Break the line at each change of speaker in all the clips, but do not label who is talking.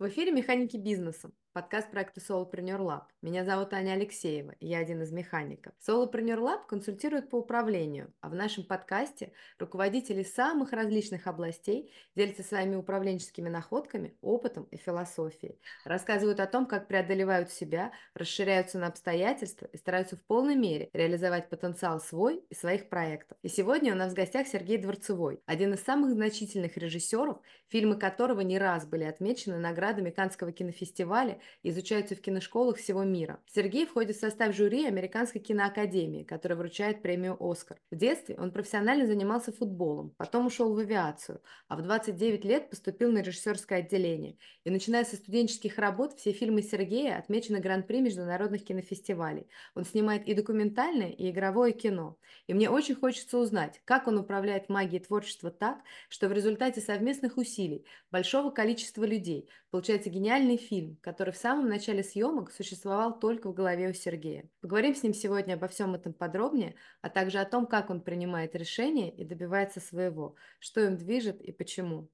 В эфире «Механики бизнеса», подкаст проекта Solopreneur Lab. Меня зовут Аня Алексеева, я один из механиков. Solopreneur Lab консультирует по управлению, а в нашем подкасте руководители самых различных областей делятся своими управленческими находками, опытом и философией. Рассказывают о том, как преодолевают себя, расширяются на обстоятельства и стараются в полной мере реализовать потенциал свой и своих проектов. И сегодня у нас в гостях Сергей Дворцевой, один из самых значительных режиссеров, фильмы которого не раз были отмечены наградами Канского кинофестиваля изучаются в киношколах всего мира. Сергей входит в состав жюри Американской киноакадемии, которая вручает премию «Оскар». В детстве он профессионально занимался футболом, потом ушел в авиацию, а в 29 лет поступил на режиссерское отделение. И начиная со студенческих работ, все фильмы Сергея отмечены Гран-при международных кинофестивалей. Он снимает и документальное, и игровое кино. И мне очень хочется узнать, как он управляет магией творчества так, что в результате совместных усилий большого количества людей Получается гениальный фильм, который в самом начале съемок существовал только в голове у Сергея. Поговорим с ним сегодня обо всем этом подробнее, а также о том, как он принимает решения и добивается своего, что им движет и почему.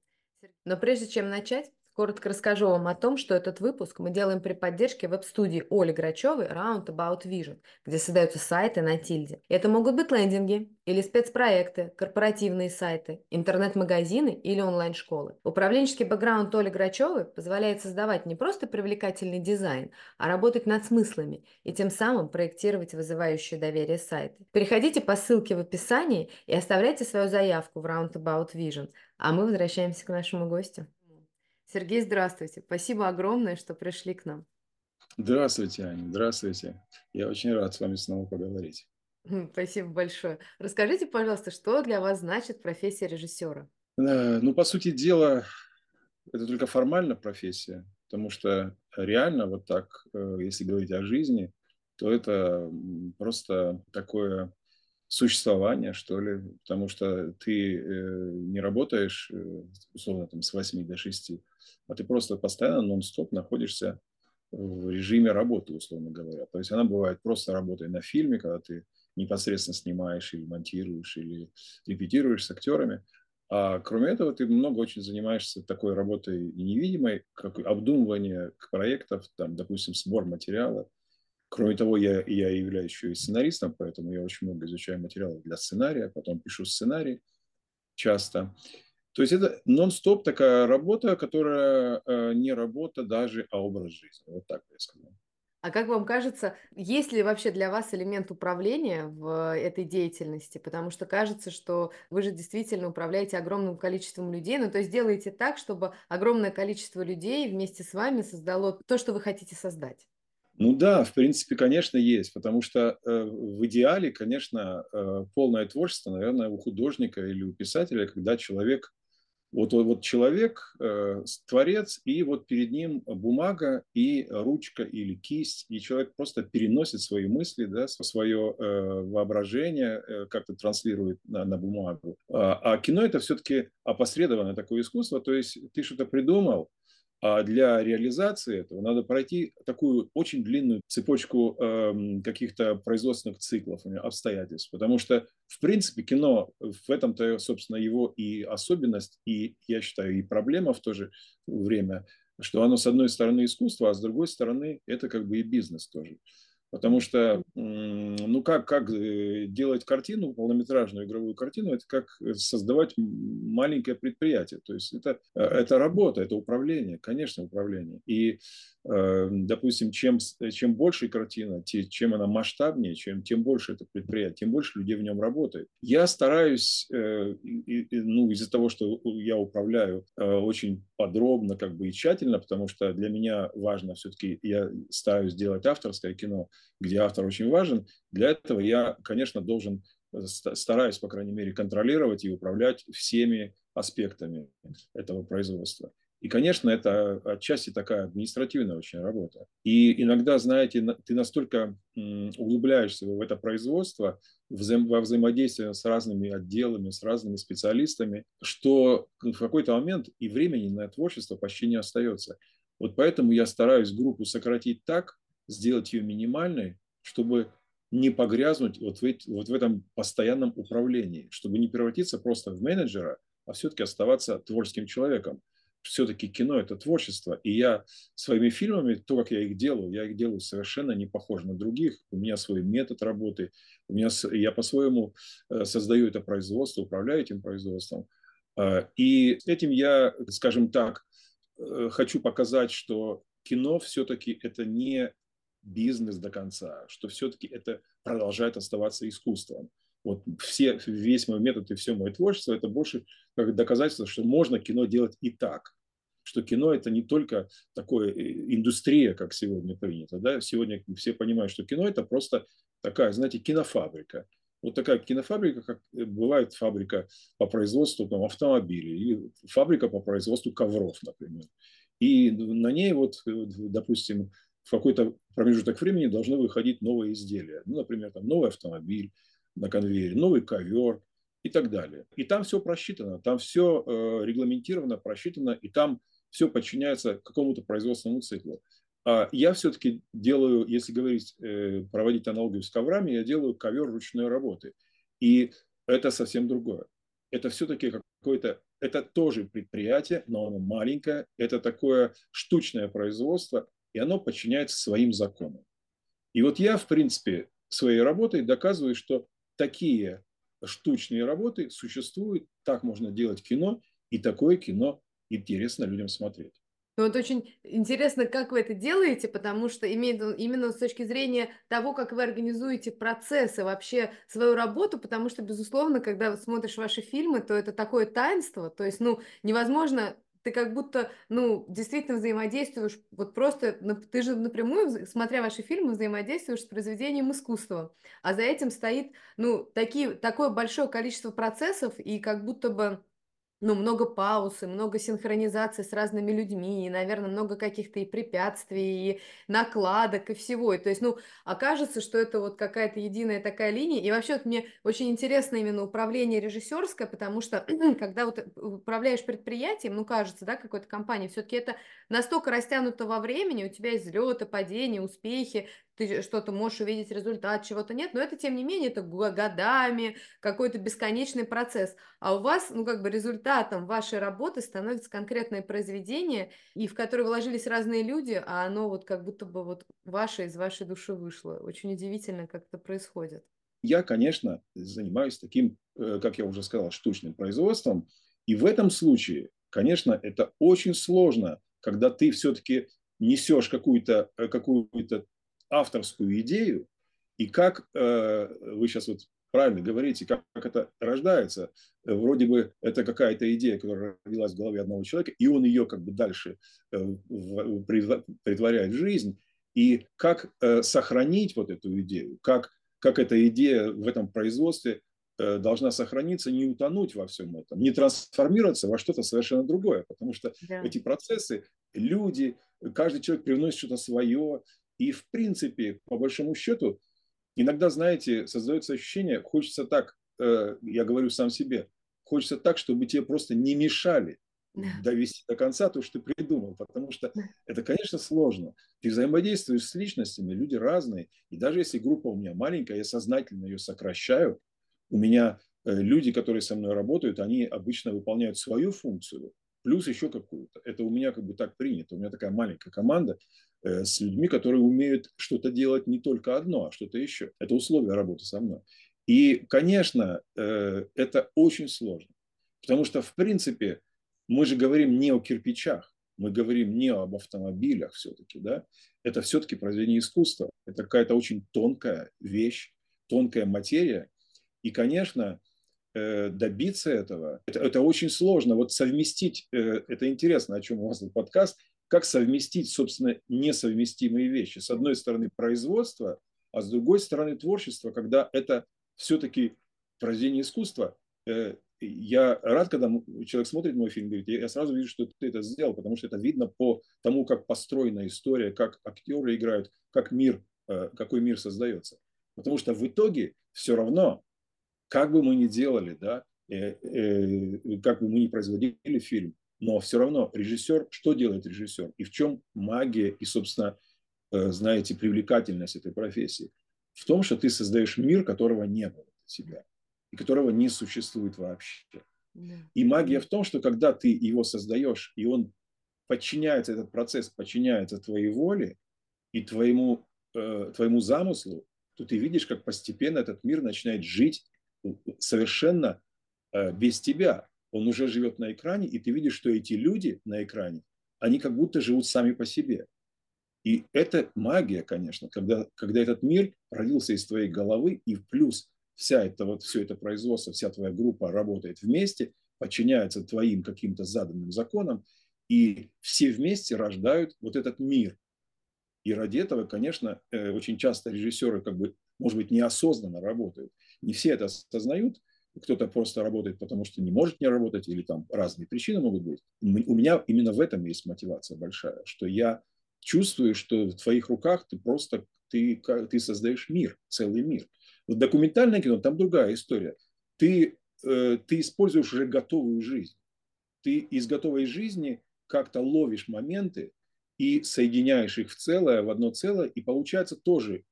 Но прежде чем начать, Коротко расскажу вам о том, что этот выпуск мы делаем при поддержке веб-студии Оли Грачевой Roundabout Vision, где создаются сайты на тильде. Это могут быть лендинги или спецпроекты, корпоративные сайты, интернет-магазины или онлайн-школы. Управленческий бэкграунд Оли Грачевой позволяет создавать не просто привлекательный дизайн, а работать над смыслами и тем самым проектировать вызывающие доверие сайты. Переходите по ссылке в описании и оставляйте свою заявку в Roundabout Vision, а мы возвращаемся к нашему гостю. Сергей, здравствуйте. Спасибо огромное, что пришли к нам.
Здравствуйте, Аня. Здравствуйте. Я очень рад с вами снова поговорить.
Спасибо большое. Расскажите, пожалуйста, что для вас значит профессия режиссера?
Э, ну, по сути дела, это только формально профессия, потому что реально вот так, э, если говорить о жизни, то это просто такое существования, что ли, потому что ты э, не работаешь, условно, там, с 8 до 6, а ты просто постоянно нон-стоп находишься в режиме работы, условно говоря. То есть она бывает просто работая на фильме, когда ты непосредственно снимаешь или монтируешь, или репетируешь с актерами. А кроме этого, ты много очень занимаешься такой работой невидимой, как обдумывание проектов, там, допустим, сбор материала, Кроме того, я, я являюсь еще и сценаристом, поэтому я очень много изучаю материалов для сценария, потом пишу сценарий часто. То есть это нон-стоп такая работа, которая э, не работа даже, а образ жизни. Вот так я сказал.
А как вам кажется, есть ли вообще для вас элемент управления в этой деятельности? Потому что кажется, что вы же действительно управляете огромным количеством людей, ну то есть делаете так, чтобы огромное количество людей вместе с вами создало то, что вы хотите создать.
Ну да, в принципе, конечно, есть, потому что э, в идеале, конечно, э, полное творчество, наверное, у художника или у писателя, когда человек, вот, вот, вот человек, э, творец, и вот перед ним бумага и ручка или кисть, и человек просто переносит свои мысли, да, свое э, воображение, э, как-то транслирует на, на бумагу. А, а кино это все-таки опосредованное такое искусство, то есть ты что-то придумал, а для реализации этого надо пройти такую очень длинную цепочку э, каких-то производственных циклов, обстоятельств. Потому что, в принципе, кино в этом-то, собственно, его и особенность, и, я считаю, и проблема в то же время, что оно, с одной стороны, искусство, а с другой стороны, это как бы и бизнес тоже. Потому что, ну как, как э, делать картину, полнометражную игровую картину, это как создавать маленькое предприятие. То есть это, э, это работа, это управление, конечно, управление. И, допустим, чем, чем больше картина, чем она масштабнее, чем, тем больше это предприятие, тем больше людей в нем работает. Я стараюсь, ну, из-за того, что я управляю очень подробно как бы и тщательно, потому что для меня важно все-таки, я стараюсь сделать авторское кино, где автор очень важен. Для этого я, конечно, должен, э, стараюсь, по крайней мере, контролировать и управлять всеми аспектами этого производства. И, конечно, это отчасти такая административная очень работа. И иногда, знаете, ты настолько углубляешься в это производство, во взаимодействие с разными отделами, с разными специалистами, что в какой-то момент и времени на творчество почти не остается. Вот поэтому я стараюсь группу сократить так, сделать ее минимальной, чтобы не погрязнуть вот в, вот в этом постоянном управлении, чтобы не превратиться просто в менеджера, а все-таки оставаться творческим человеком все-таки кино – это творчество, и я своими фильмами, то, как я их делаю, я их делаю совершенно не похоже на других. У меня свой метод работы, у меня, я по-своему э, создаю это производство, управляю этим производством. А, и этим я, скажем так, э, хочу показать, что кино все-таки это не бизнес до конца, что все-таки это продолжает оставаться искусством. Вот все, весь мой метод и все мое творчество – это больше как доказательство, что можно кино делать и так что кино это не только такое э, индустрия, как сегодня принято. Да? Сегодня все понимают, что кино это просто такая, знаете, кинофабрика. Вот такая кинофабрика, как э, бывает фабрика по производству там, автомобилей или фабрика по производству ковров, например. И на ней вот, э, допустим, в какой-то промежуток времени должны выходить новые изделия. Ну, например, там новый автомобиль на конвейере, новый ковер и так далее. И там все просчитано, там все э, регламентировано, просчитано, и там все подчиняется какому-то производственному циклу. А я все-таки делаю, если говорить, э, проводить аналогию с коврами, я делаю ковер ручной работы. И это совсем другое. Это все-таки какое-то, это тоже предприятие, но оно маленькое, это такое штучное производство, и оно подчиняется своим законам. И вот я, в принципе, своей работой доказываю, что такие штучные работы существуют, так можно делать кино, и такое кино интересно людям смотреть.
Ну, вот очень интересно, как вы это делаете, потому что именно с точки зрения того, как вы организуете процессы, вообще свою работу, потому что, безусловно, когда смотришь ваши фильмы, то это такое таинство, то есть, ну, невозможно ты как будто, ну, действительно взаимодействуешь, вот просто, ты же напрямую, смотря ваши фильмы, взаимодействуешь с произведением искусства, а за этим стоит, ну, такие, такое большое количество процессов, и как будто бы ну, много пауз, и много синхронизации с разными людьми, и, наверное, много каких-то и препятствий, и накладок, и всего. И, то есть, ну, окажется, что это вот какая-то единая такая линия. И вообще вот мне очень интересно именно управление режиссерское, потому что когда вот управляешь предприятием, ну, кажется, да, какой-то компанией, все-таки это настолько растянуто во времени, у тебя взлеты, падения, успехи, ты что-то можешь увидеть результат, чего-то нет, но это, тем не менее, это годами, какой-то бесконечный процесс. А у вас, ну, как бы результатом вашей работы становится конкретное произведение, и в которое вложились разные люди, а оно вот как будто бы вот ваше из вашей души вышло. Очень удивительно, как это происходит.
Я, конечно, занимаюсь таким, э, как я уже сказал, штучным производством, и в этом случае, конечно, это очень сложно, когда ты все-таки несешь какую-то э, какую авторскую идею, и как э, вы сейчас вот правильно говорите, как, как это рождается. Вроде бы это какая-то идея, которая родилась в голове одного человека, и он ее как бы дальше э, притворяет в жизнь. И как э, сохранить вот эту идею, как, как эта идея в этом производстве э, должна сохраниться, не утонуть во всем этом, не трансформироваться во что-то совершенно другое, потому что да. эти процессы, люди, каждый человек привносит что-то свое, и, в принципе, по большому счету, иногда, знаете, создается ощущение, хочется так, э, я говорю сам себе, хочется так, чтобы тебе просто не мешали довести до конца то, что ты придумал, потому что это, конечно, сложно. Ты взаимодействуешь с личностями, люди разные, и даже если группа у меня маленькая, я сознательно ее сокращаю, у меня э, люди, которые со мной работают, они обычно выполняют свою функцию, плюс еще какую-то. Это у меня как бы так принято. У меня такая маленькая команда, Э, с людьми, которые умеют что-то делать не только одно, а что-то еще. Это условия работы со мной. И, конечно, э, это очень сложно, потому что, в принципе, мы же говорим не о кирпичах, мы говорим не об автомобилях все-таки, да, это все-таки произведение искусства, это какая-то очень тонкая вещь, тонкая материя, и, конечно, добиться этого, это, это очень сложно. Вот совместить, это интересно, о чем у вас подкаст, как совместить, собственно, несовместимые вещи. С одной стороны, производство, а с другой стороны, творчество, когда это все-таки произведение искусства. Э, я рад, когда человек смотрит мой фильм, говорит, я сразу вижу, что ты это сделал, потому что это видно по тому, как построена история, как актеры играют, как мир, э, какой мир создается. Потому что в итоге все равно, как бы мы ни делали, да, э, как бы мы ни производили фильм, но все равно режиссер, что делает режиссер? И в чем магия и, собственно, э, знаете, привлекательность этой профессии? В том, что ты создаешь мир, которого не было у тебя, и которого не существует вообще. И магия в том, что когда ты его создаешь, и он подчиняется, этот процесс подчиняется твоей воле и твоему, э, твоему замыслу, то ты видишь, как постепенно этот мир начинает жить совершенно э, без тебя. Он уже живет на экране, и ты видишь, что эти люди на экране, они как будто живут сами по себе. И это магия, конечно, когда, когда этот мир родился из твоей головы, и плюс вся это, вот, все это производство, вся твоя группа работает вместе, подчиняется твоим каким-то заданным законам, и все вместе рождают вот этот мир. И ради этого, конечно, э, очень часто режиссеры, как бы, может быть, неосознанно работают. Не все это осознают, кто-то просто работает, потому что не может не работать, или там разные причины могут быть. У меня именно в этом есть мотивация большая, что я чувствую, что в твоих руках ты просто ты, ты создаешь мир, целый мир. В документальное кино там другая история. Ты, э, ты используешь уже готовую жизнь. Ты из готовой жизни как-то ловишь моменты и соединяешь их в целое, в одно целое, и получается тоже,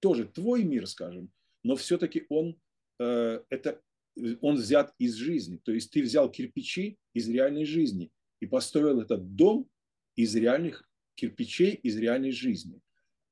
тоже твой мир, скажем, но все-таки он, э, это, он взят из жизни. То есть ты взял кирпичи из реальной жизни и построил этот дом из реальных кирпичей, из реальной жизни.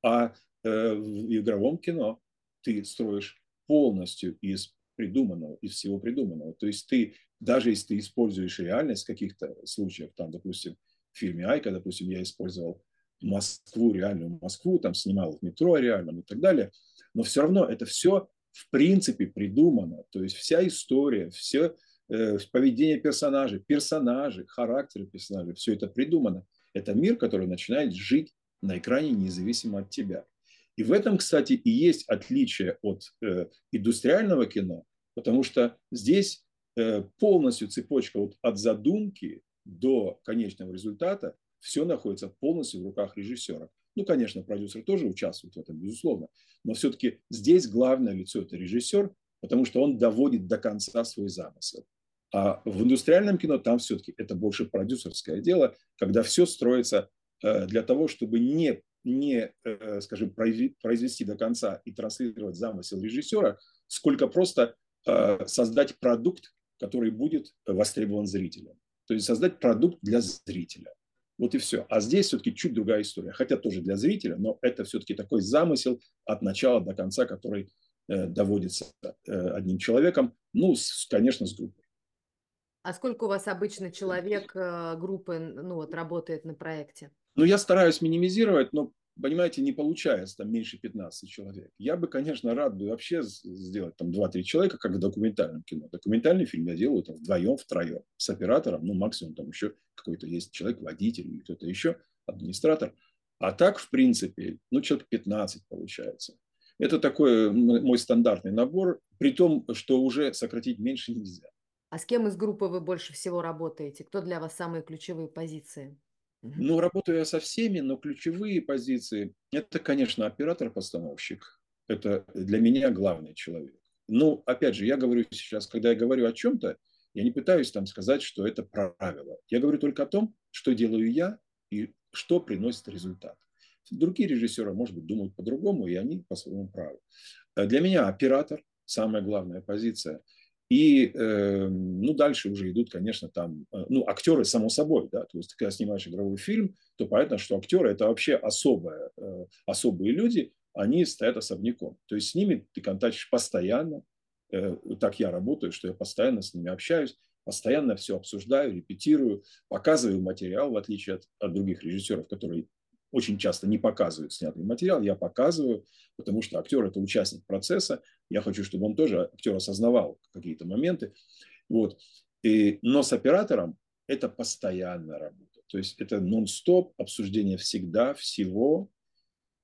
А э, в игровом кино ты строишь полностью из придуманного, из всего придуманного. То есть ты, даже если ты используешь реальность в каких-то случаях, там, допустим, в фильме «Айка», допустим, я использовал Москву, реальную Москву, там снимал в метро реальном и так далее, но все равно это все в принципе придумано. То есть вся история, все э, поведение персонажей, персонажи, характеры персонажей, все это придумано. Это мир, который начинает жить на экране независимо от тебя. И в этом, кстати, и есть отличие от э, индустриального кино, потому что здесь э, полностью цепочка вот от задумки до конечного результата все находится полностью в руках режиссера. Ну, конечно, продюсер тоже участвует в этом, безусловно, но все-таки здесь главное лицо – это режиссер, потому что он доводит до конца свой замысел. А в индустриальном кино там все-таки это больше продюсерское дело, когда все строится э, для того, чтобы не не, э, скажем, произвести до конца и транслировать замысел режиссера, сколько просто э, создать продукт, который будет востребован зрителем. То есть создать продукт для зрителя. Вот и все. А здесь все-таки чуть другая история. Хотя тоже для зрителя, но это все-таки такой замысел от начала до конца, который э, доводится одним человеком, ну, с, конечно, с группой.
А сколько у вас обычно человек группы ну, вот, работает на проекте?
Ну, я стараюсь минимизировать, но, понимаете, не получается там меньше 15 человек. Я бы, конечно, рад бы вообще сделать там 2-3 человека, как в документальном кино. Документальный фильм я делаю там вдвоем, втроем, с оператором, ну, максимум там еще какой-то есть человек, водитель или кто-то еще, администратор. А так, в принципе, ну, человек 15 получается. Это такой мой стандартный набор, при том, что уже сократить меньше нельзя.
А с кем из группы вы больше всего работаете? Кто для вас самые ключевые позиции?
Ну, работаю я со всеми, но ключевые позиции – это, конечно, оператор-постановщик. Это для меня главный человек. Ну, опять же, я говорю сейчас, когда я говорю о чем-то, я не пытаюсь там сказать, что это правило. Я говорю только о том, что делаю я и что приносит результат. Другие режиссеры, может быть, думают по-другому, и они по своему праву. Для меня оператор – самая главная позиция – и э, ну, дальше уже идут, конечно, там, э, ну, актеры, само собой, да, то есть, когда снимаешь игровой фильм, то понятно, что актеры – это вообще особые, э, особые люди, они стоят особняком. То есть с ними ты контактишь постоянно, э, так я работаю, что я постоянно с ними общаюсь, постоянно все обсуждаю, репетирую, показываю материал, в отличие от, от других режиссеров, которые очень часто не показывают снятый материал, я показываю, потому что актер – это участник процесса, я хочу, чтобы он тоже, актер, осознавал какие-то моменты. Вот. И, но с оператором это постоянная работа. То есть это нон-стоп, обсуждение всегда, всего,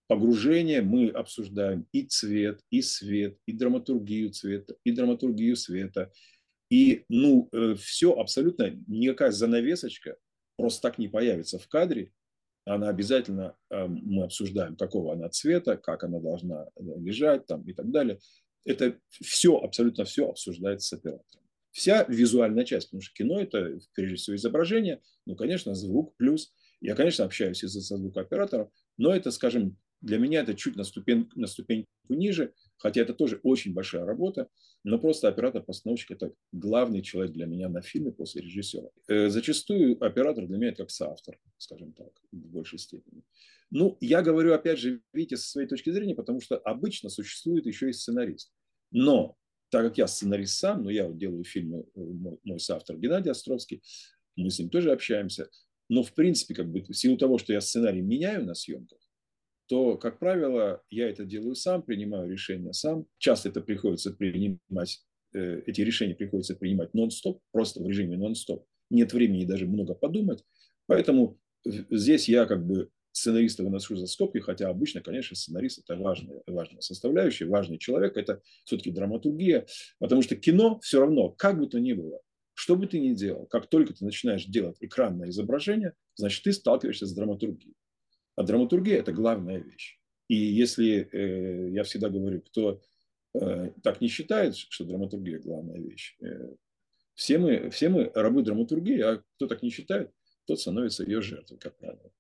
погружение. Мы обсуждаем и цвет, и свет, и драматургию цвета, и драматургию света. И ну, э, все абсолютно, никакая занавесочка просто так не появится в кадре, она обязательно, э, мы обсуждаем, какого она цвета, как она должна э, лежать там, и так далее. Это все, абсолютно все обсуждается с оператором. Вся визуальная часть, потому что кино – это прежде всего изображение, ну, конечно, звук плюс. Я, конечно, общаюсь из-за звукооператором, но это, скажем, для меня это чуть на, ступень, на ступеньку ниже. Хотя это тоже очень большая работа, но просто оператор-постановщик – это главный человек для меня на фильме после режиссера. Э, зачастую оператор для меня как соавтор, скажем так, в большей степени. Ну, я говорю, опять же, видите, со своей точки зрения, потому что обычно существует еще и сценарист. Но так как я сценарист сам, но я делаю фильмы, э, мой, мой соавтор Геннадий Островский, мы с ним тоже общаемся. Но, в принципе, как бы, в силу того, что я сценарий меняю на съемках, то, как правило, я это делаю сам, принимаю решения сам. Часто это приходится принимать, э, эти решения приходится принимать нон-стоп, просто в режиме нон-стоп. Нет времени даже много подумать. Поэтому здесь я как бы сценариста выношу за скобки, хотя обычно, конечно, сценарист – это важная, важная составляющая, важный человек, это все-таки драматургия, потому что кино все равно, как бы то ни было, что бы ты ни делал, как только ты начинаешь делать экранное изображение, значит, ты сталкиваешься с драматургией. А драматургия – это главная вещь. И если, э, я всегда говорю, кто э, так не считает, что драматургия – главная вещь, э, все, мы, все мы рабы драматургии, а кто так не считает, тот становится ее жертвой, как правило.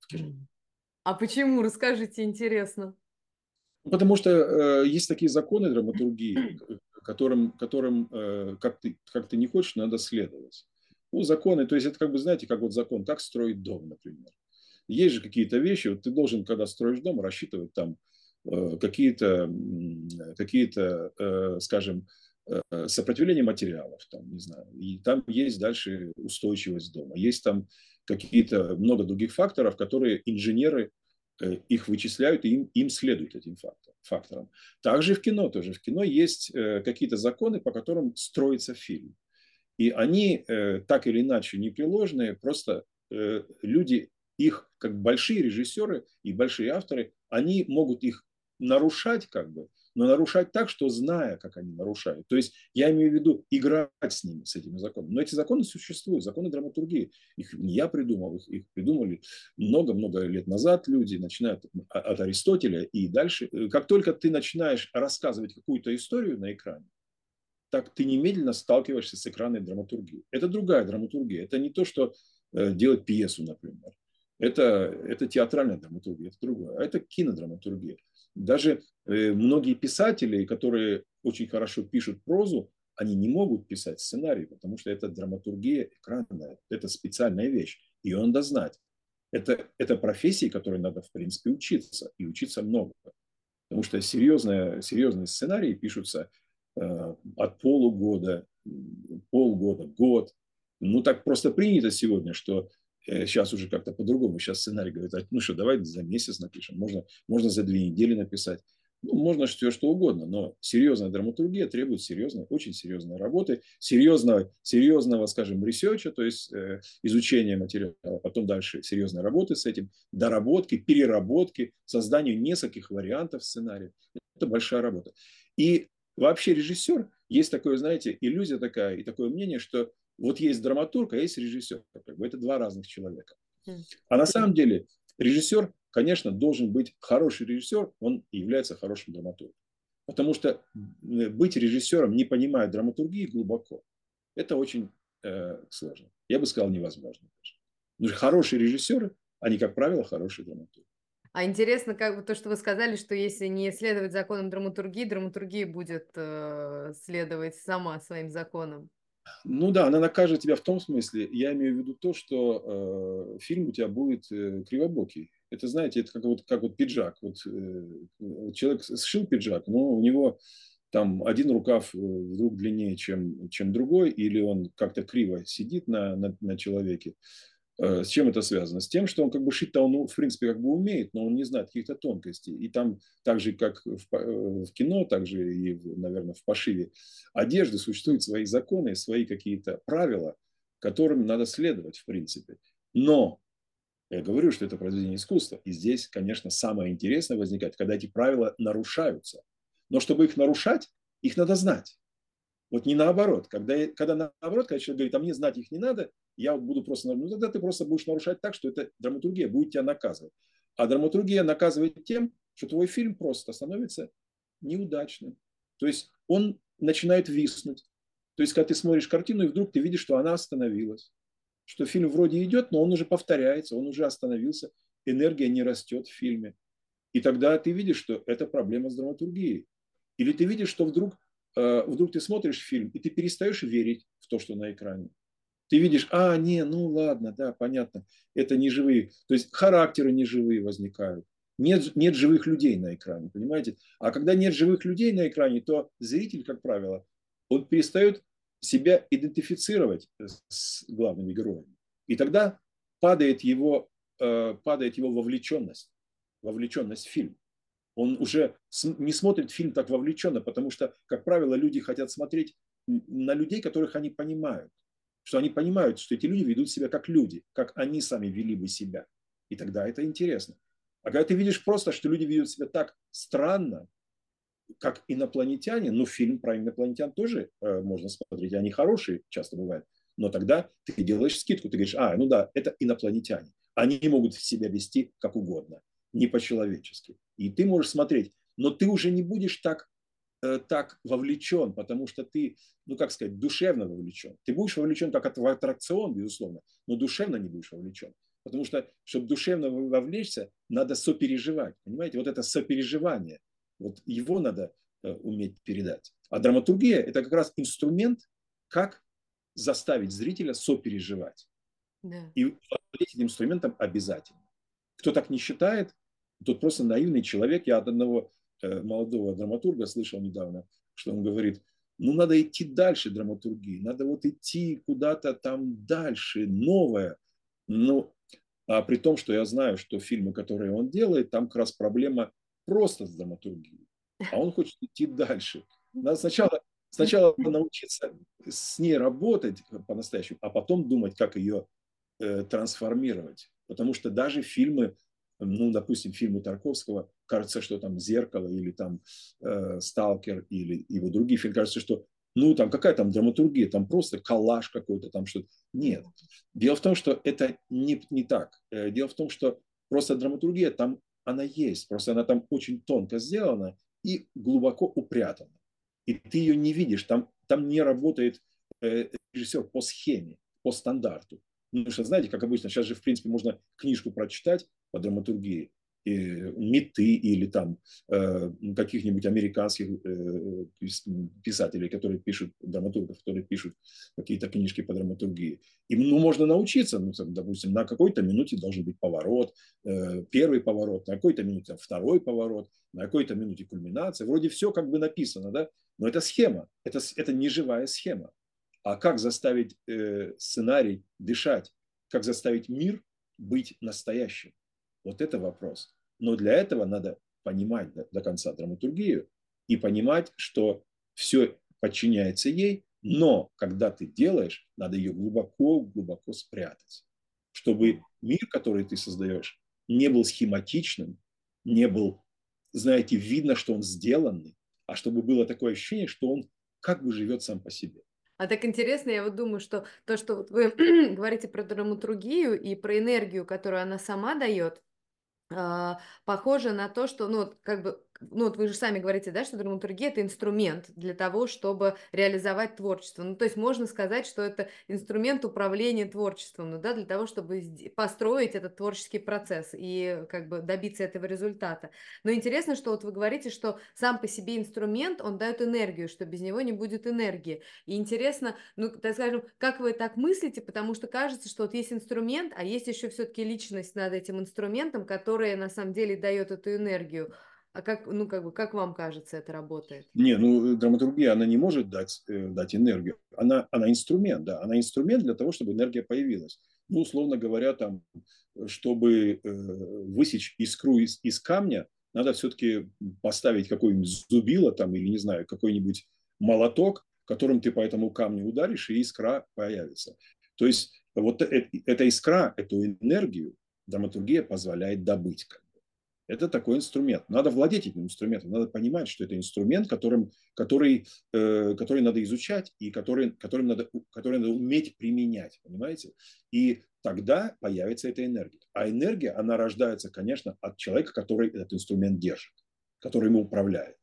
А почему? Расскажите, интересно.
Потому что э, есть такие законы драматургии, которым, которым э, как, ты, как ты не хочешь, надо следовать. Ну, законы, то есть это как бы, знаете, как вот закон, как строить дом, например. Есть же какие-то вещи, вот ты должен, когда строишь дом, рассчитывать там э, какие-то, какие-то э, скажем, э, сопротивление материалов, там, не знаю, и там есть дальше устойчивость дома, есть там какие-то много других факторов, которые инженеры их вычисляют, и им, им следуют этим факторам. Также в кино тоже. В кино есть какие-то законы, по которым строится фильм. И они так или иначе непреложные, просто люди, их как большие режиссеры и большие авторы, они могут их нарушать как бы, но нарушать так, что зная, как они нарушают. То есть я имею в виду играть с ними, с этими законами. Но эти законы существуют, законы драматургии. Их не я придумал, их, их придумали много-много лет назад люди, начиная от, от Аристотеля и дальше. Как только ты начинаешь рассказывать какую-то историю на экране, так ты немедленно сталкиваешься с экранной драматургией. Это другая драматургия. Это не то, что э, делать пьесу, например. Это, это театральная драматургия, это другое. А это кинодраматургия. Даже э, многие писатели, которые очень хорошо пишут прозу, они не могут писать сценарий, потому что это драматургия экранная, это специальная вещь, ее надо знать. Это, это профессии, которой надо, в принципе, учиться, и учиться много. Потому что серьезные, серьезные сценарии пишутся э, от полугода, полгода, год. Ну, так просто принято сегодня, что Сейчас э, уже как-то по-другому. Сейчас сценарий говорит, «А, ну что, давай за месяц напишем. Можно, можно за две недели написать. Ну, можно все что угодно, но серьезная драматургия требует серьезной, очень серьезной работы, серьезного, серьезного скажем, research а, то есть э, изучения материала, потом дальше серьезной работы с этим, доработки, переработки, созданию нескольких вариантов сценария. Это большая работа. И вообще режиссер, есть такое, знаете, иллюзия такая и такое мнение, что вот есть драматург, а есть режиссер. Как бы это два разных человека. Хм. А на самом деле режиссер, конечно, должен быть хороший режиссер, он является хорошим драматургом. Потому что быть режиссером, не понимая драматургии глубоко, это очень э, сложно. Я бы сказал, невозможно. Что хорошие режиссеры, они, как правило, хорошие драматурги.
А интересно, как бы то, что вы сказали, что если не следовать законам драматургии, драматургия будет э, следовать сама своим законам.
Ну да, она накажет тебя в том смысле, я имею в виду то, что э, фильм у тебя будет э, кривобокий. Это, знаете, это как вот, как вот пиджак. Вот, э, человек сшил пиджак, но у него там один рукав э, вдруг длиннее, чем, чем другой, или он как-то криво сидит на, на, на человеке. Э, с чем это связано? С тем, что он как бы шить-то он, в принципе, как бы умеет, но он не знает каких-то тонкостей. И там, так же, как в, э, в кино, так же и, наверное, в пошиве одежды существуют свои законы, свои какие-то правила, которым надо следовать, в принципе. Но я говорю, что это произведение искусства. И здесь, конечно, самое интересное возникает, когда эти правила нарушаются. Но чтобы их нарушать, их надо знать. Вот не наоборот. Когда, когда наоборот, когда человек говорит, а мне знать их не надо, я буду просто, ну тогда ты просто будешь нарушать так, что это драматургия будет тебя наказывать. А драматургия наказывает тем, что твой фильм просто становится неудачным. То есть он начинает виснуть. То есть, когда ты смотришь картину, и вдруг ты видишь, что она остановилась. Что фильм вроде идет, но он уже повторяется, он уже остановился. Энергия не растет в фильме. И тогда ты видишь, что это проблема с драматургией. Или ты видишь, что вдруг, вдруг ты смотришь фильм, и ты перестаешь верить в то, что на экране. Ты видишь, а, не, ну ладно, да, понятно, это не живые. То есть характеры не живые возникают. Нет, нет живых людей на экране, понимаете? А когда нет живых людей на экране, то зритель, как правило, он перестает себя идентифицировать с главными героями. И тогда падает его, э, падает его вовлеченность, вовлеченность в фильм. Он уже не смотрит фильм так вовлеченно, потому что, как правило, люди хотят смотреть на людей, которых они понимают. Что они понимают, что эти люди ведут себя как люди, как они сами вели бы себя. И тогда это интересно. А когда ты видишь просто, что люди ведут себя так странно, как инопланетяне, ну, фильм про инопланетян тоже э, можно смотреть, они хорошие часто бывают, но тогда ты делаешь скидку, ты говоришь, а, ну да, это инопланетяне. Они могут себя вести как угодно, не по-человечески. И ты можешь смотреть, но ты уже не будешь так, э, так вовлечен, потому что ты, ну как сказать, душевно вовлечен. Ты будешь вовлечен как в аттракцион, безусловно, но душевно не будешь вовлечен. Потому что, чтобы душевно вовлечься, надо сопереживать. Понимаете, вот это сопереживание, вот его надо э, уметь передать. А драматургия – это как раз инструмент, как заставить зрителя сопереживать. Да. И владеть этим инструментом обязательно. Кто так не считает, тот просто наивный человек. Я от одного э, молодого драматурга слышал недавно, что он говорит, ну надо идти дальше драматургии, надо вот идти куда-то там дальше, новое. Ну, а при том, что я знаю, что фильмы, которые он делает, там как раз проблема просто с драматургией. А он хочет идти дальше. Надо сначала, сначала научиться с ней работать по-настоящему, а потом думать, как ее э, трансформировать. Потому что даже фильмы, ну, допустим, фильмы Тарковского, кажется, что там «Зеркало» или там э, «Сталкер» или его другие фильмы, кажется, что ну, там какая там драматургия, там просто коллаж какой-то, там что-то. Нет. Дело в том, что это не, не так. Э, дело в том, что просто драматургия там, она есть, просто она там очень тонко сделана и глубоко упрятана. И ты ее не видишь, там, там не работает э, режиссер по схеме, по стандарту. Ну, что, знаете, как обычно, сейчас же, в принципе, можно книжку прочитать по драматургии, меты или там э, каких-нибудь американских э, писателей, которые пишут, драматургов, которые пишут какие-то книжки по драматургии. Им ну, можно научиться, ну, допустим, на какой-то минуте должен быть поворот, э, первый поворот, на какой-то минуте второй поворот, на какой-то минуте кульминация. Вроде все как бы написано, да? Но это схема, это, это не живая схема. А как заставить сценарий дышать? Как заставить мир быть настоящим? Вот это вопрос. Но для этого надо понимать до, до конца драматургию и понимать, что все подчиняется ей, но когда ты делаешь, надо ее глубоко-глубоко спрятать, чтобы мир, который ты создаешь, не был схематичным, не был, знаете, видно, что он сделанный, а чтобы было такое ощущение, что он как бы живет сам по себе.
А так интересно, я вот думаю, что то, что вот вы говорите про драматургию и про энергию, которую она сама дает, похоже на то, что, ну, как бы ну вот вы же сами говорите, да, что драматургия это инструмент для того, чтобы реализовать творчество. Ну, то есть можно сказать, что это инструмент управления творчеством, ну, да, для того, чтобы построить этот творческий процесс и как бы добиться этого результата. Но интересно, что вот вы говорите, что сам по себе инструмент, он дает энергию, что без него не будет энергии. И интересно, ну, так скажем, как вы так мыслите, потому что кажется, что вот есть инструмент, а есть еще все-таки личность над этим инструментом, которая на самом деле дает эту энергию. А как, ну, как бы, как вам кажется, это работает?
Не, ну, драматургия, она не может дать, э, дать энергию. Она, она инструмент, да, она инструмент для того, чтобы энергия появилась. Ну, условно говоря, там, чтобы э, высечь искру из, из камня, надо все-таки поставить какое-нибудь зубило там, или, не знаю, какой-нибудь молоток, которым ты по этому камню ударишь, и искра появится. То есть вот эта искра, эту энергию драматургия позволяет добыть. Это такой инструмент. Надо владеть этим инструментом, надо понимать, что это инструмент, которым, который, э, который надо изучать и который, которым надо, который надо уметь применять, понимаете? И тогда появится эта энергия. А энергия, она рождается, конечно, от человека, который этот инструмент держит, который ему управляет.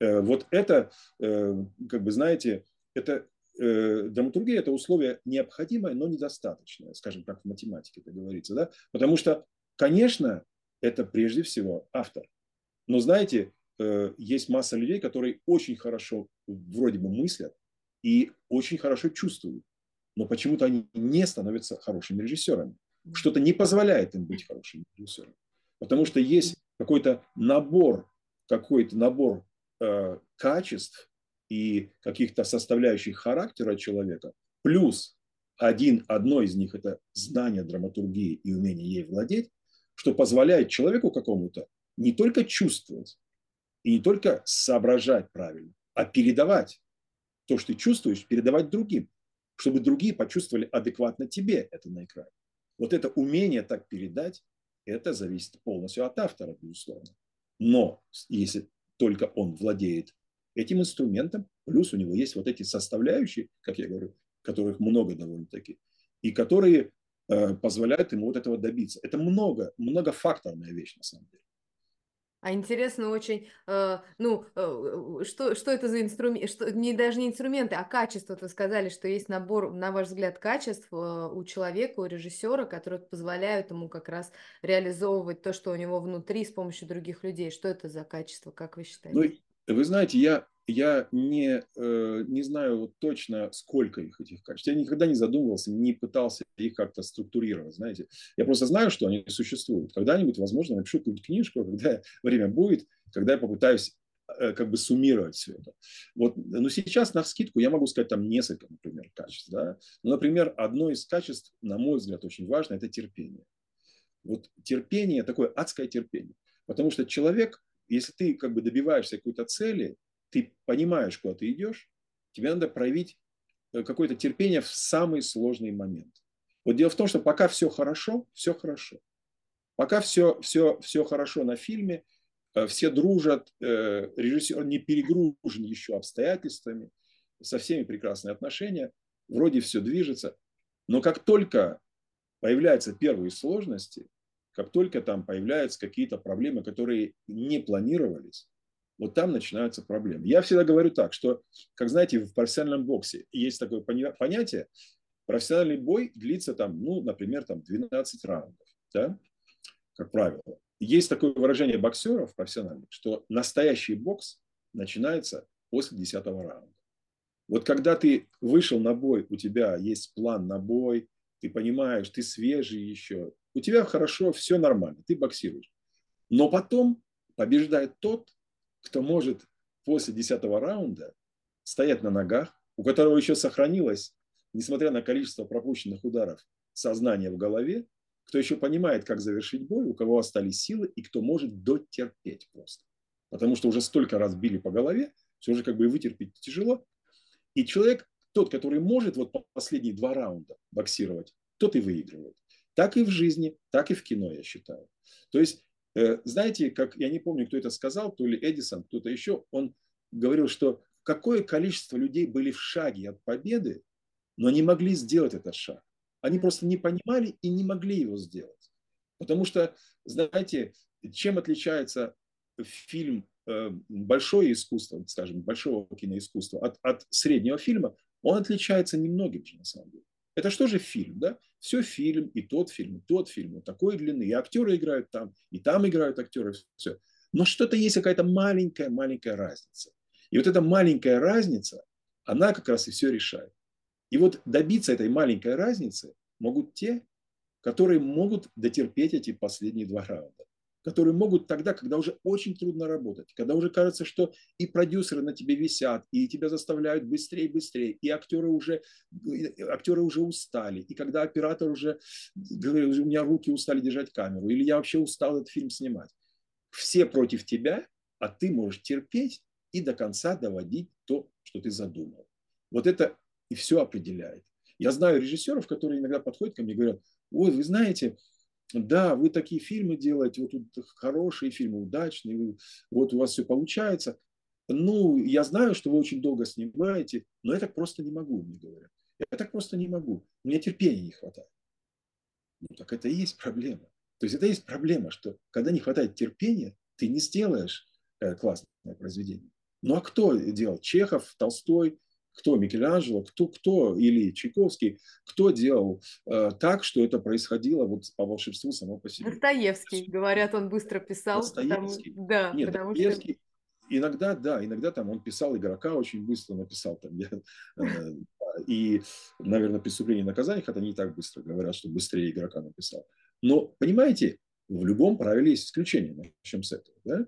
Э, вот это, э, как бы знаете, это э, драматургия – это условие необходимое, но недостаточное, скажем, как в математике это говорится. Да? Потому что, конечно, это прежде всего автор. Но знаете, э, есть масса людей, которые очень хорошо вроде бы мыслят и очень хорошо чувствуют, но почему-то они не становятся хорошими режиссерами. Что-то не позволяет им быть хорошими режиссерами. Потому что есть какой-то набор, какой-то набор э, качеств и каких-то составляющих характера человека, плюс один, одно из них – это знание драматургии и умение ей владеть, что позволяет человеку какому-то не только чувствовать и не только соображать правильно, а передавать то, что ты чувствуешь, передавать другим, чтобы другие почувствовали адекватно тебе это на экране. Вот это умение так передать, это зависит полностью от автора, безусловно. Но если только он владеет этим инструментом, плюс у него есть вот эти составляющие, как я говорю, которых много довольно-таки, и которые позволяют ему вот этого добиться. Это много, многофакторная вещь на самом деле.
А интересно очень, э, ну, э, что, что это за инструмент, что, не, даже не инструменты, а качество. Вы сказали, что есть набор, на ваш взгляд, качеств э, у человека, у режиссера, которые позволяют ему как раз реализовывать то, что у него внутри с помощью других людей. Что это за качество, как вы считаете?
Ну, вы знаете, я я не, э, не знаю точно, сколько их этих качеств. Я никогда не задумывался, не пытался их как-то структурировать, знаете. Я просто знаю, что они существуют. Когда-нибудь, возможно, напишу какую-то книжку, когда время будет, когда я попытаюсь э, как бы суммировать все это. Вот, но сейчас на скидку я могу сказать там несколько, например, качеств. Да? Ну, например, одно из качеств, на мой взгляд, очень важно, это терпение. Вот терпение, такое адское терпение. Потому что человек, если ты как бы добиваешься какой-то цели, ты понимаешь, куда ты идешь, тебе надо проявить э, какое-то терпение в самый сложный момент. Вот дело в том, что пока все хорошо, все хорошо. Пока все, все, все хорошо на фильме, э, все дружат, э, режиссер не перегружен еще обстоятельствами, со всеми прекрасные отношения, вроде все движется. Но как только появляются первые сложности, как только там появляются какие-то проблемы, которые не планировались, вот там начинаются проблемы. Я всегда говорю так, что, как знаете, в профессиональном боксе есть такое понятие, профессиональный бой длится там, ну, например, там 12 раундов, да, как правило. Есть такое выражение боксеров профессиональных, что настоящий бокс начинается после 10 раунда. Вот когда ты вышел на бой, у тебя есть план на бой, ты понимаешь, ты свежий еще, у тебя хорошо, все нормально, ты боксируешь. Но потом побеждает тот, кто может после десятого раунда стоять на ногах, у которого еще сохранилось, несмотря на количество пропущенных ударов, сознание в голове, кто еще понимает, как завершить бой, у кого остались силы и кто может дотерпеть просто. Потому что уже столько раз били по голове, все уже как бы вытерпеть тяжело. И человек, тот, который может вот последние два раунда боксировать, тот и выигрывает. Так и в жизни, так и в кино, я считаю. То есть знаете, как я не помню, кто это сказал, то ли Эдисон, кто-то еще, он говорил, что какое количество людей были в шаге от победы, но не могли сделать этот шаг. Они просто не понимали и не могли его сделать. Потому что, знаете, чем отличается фильм э, большое искусство, скажем, большого киноискусства от, от среднего фильма, он отличается немногим же на самом деле. Это что же фильм, да? Все фильм, и тот фильм, и тот фильм, вот такой длины, и актеры играют там, и там играют актеры, все. Но что-то есть какая-то маленькая-маленькая разница. И вот эта маленькая разница, она как раз и все решает. И вот добиться этой маленькой разницы могут те, которые могут дотерпеть эти последние два раунда которые могут тогда, когда уже очень трудно работать, когда уже кажется, что и продюсеры на тебе висят, и тебя заставляют быстрее, быстрее, и актеры уже, актеры уже устали, и когда оператор уже говорит, у меня руки устали держать камеру, или я вообще устал этот фильм снимать. Все против тебя, а ты можешь терпеть и до конца доводить то, что ты задумал. Вот это и все определяет. Я знаю режиссеров, которые иногда подходят ко мне и говорят, ой, вы знаете, да, вы такие фильмы делаете, вот тут хорошие фильмы, удачные, вот у вас все получается. Ну, я знаю, что вы очень долго снимаете, но я так просто не могу, мне говорят. Я так просто не могу. Меня терпения не хватает. Ну, так это и есть проблема. То есть это и есть проблема, что когда не хватает терпения, ты не сделаешь э, классное произведение. Ну а кто делал? Чехов, Толстой, кто Микеланджело, кто, кто или Чайковский, кто делал э, так, что это происходило вот по волшебству само по себе.
Достоевский, говорят, он быстро писал.
Достоевский?
Потому... Да,
Нет,
потому
Достоевский,
что...
иногда, да, иногда там он писал игрока очень быстро, написал там, я, э, и, наверное, преступление и наказание, хотя не так быстро говорят, что быстрее игрока написал. Но, понимаете, в любом правиле есть исключение, начнем с этого, да?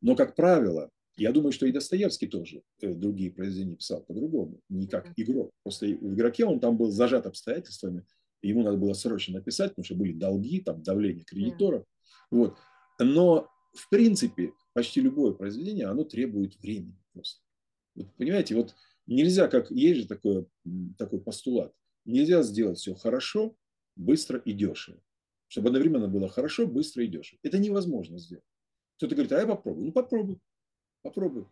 Но, как правило, я думаю, что и Достоевский тоже э, другие произведения писал по-другому, не как игрок. Просто в игроке он там был зажат обстоятельствами, ему надо было срочно написать, потому что были долги, там давление кредиторов. Вот. Но, в принципе, почти любое произведение, оно требует времени просто. Вот, понимаете, вот нельзя, как есть же такой, такой постулат, нельзя сделать все хорошо, быстро и дешево. Чтобы одновременно было хорошо, быстро и дешево. Это невозможно сделать. Кто-то говорит, а я попробую. Ну попробуй, попробуй.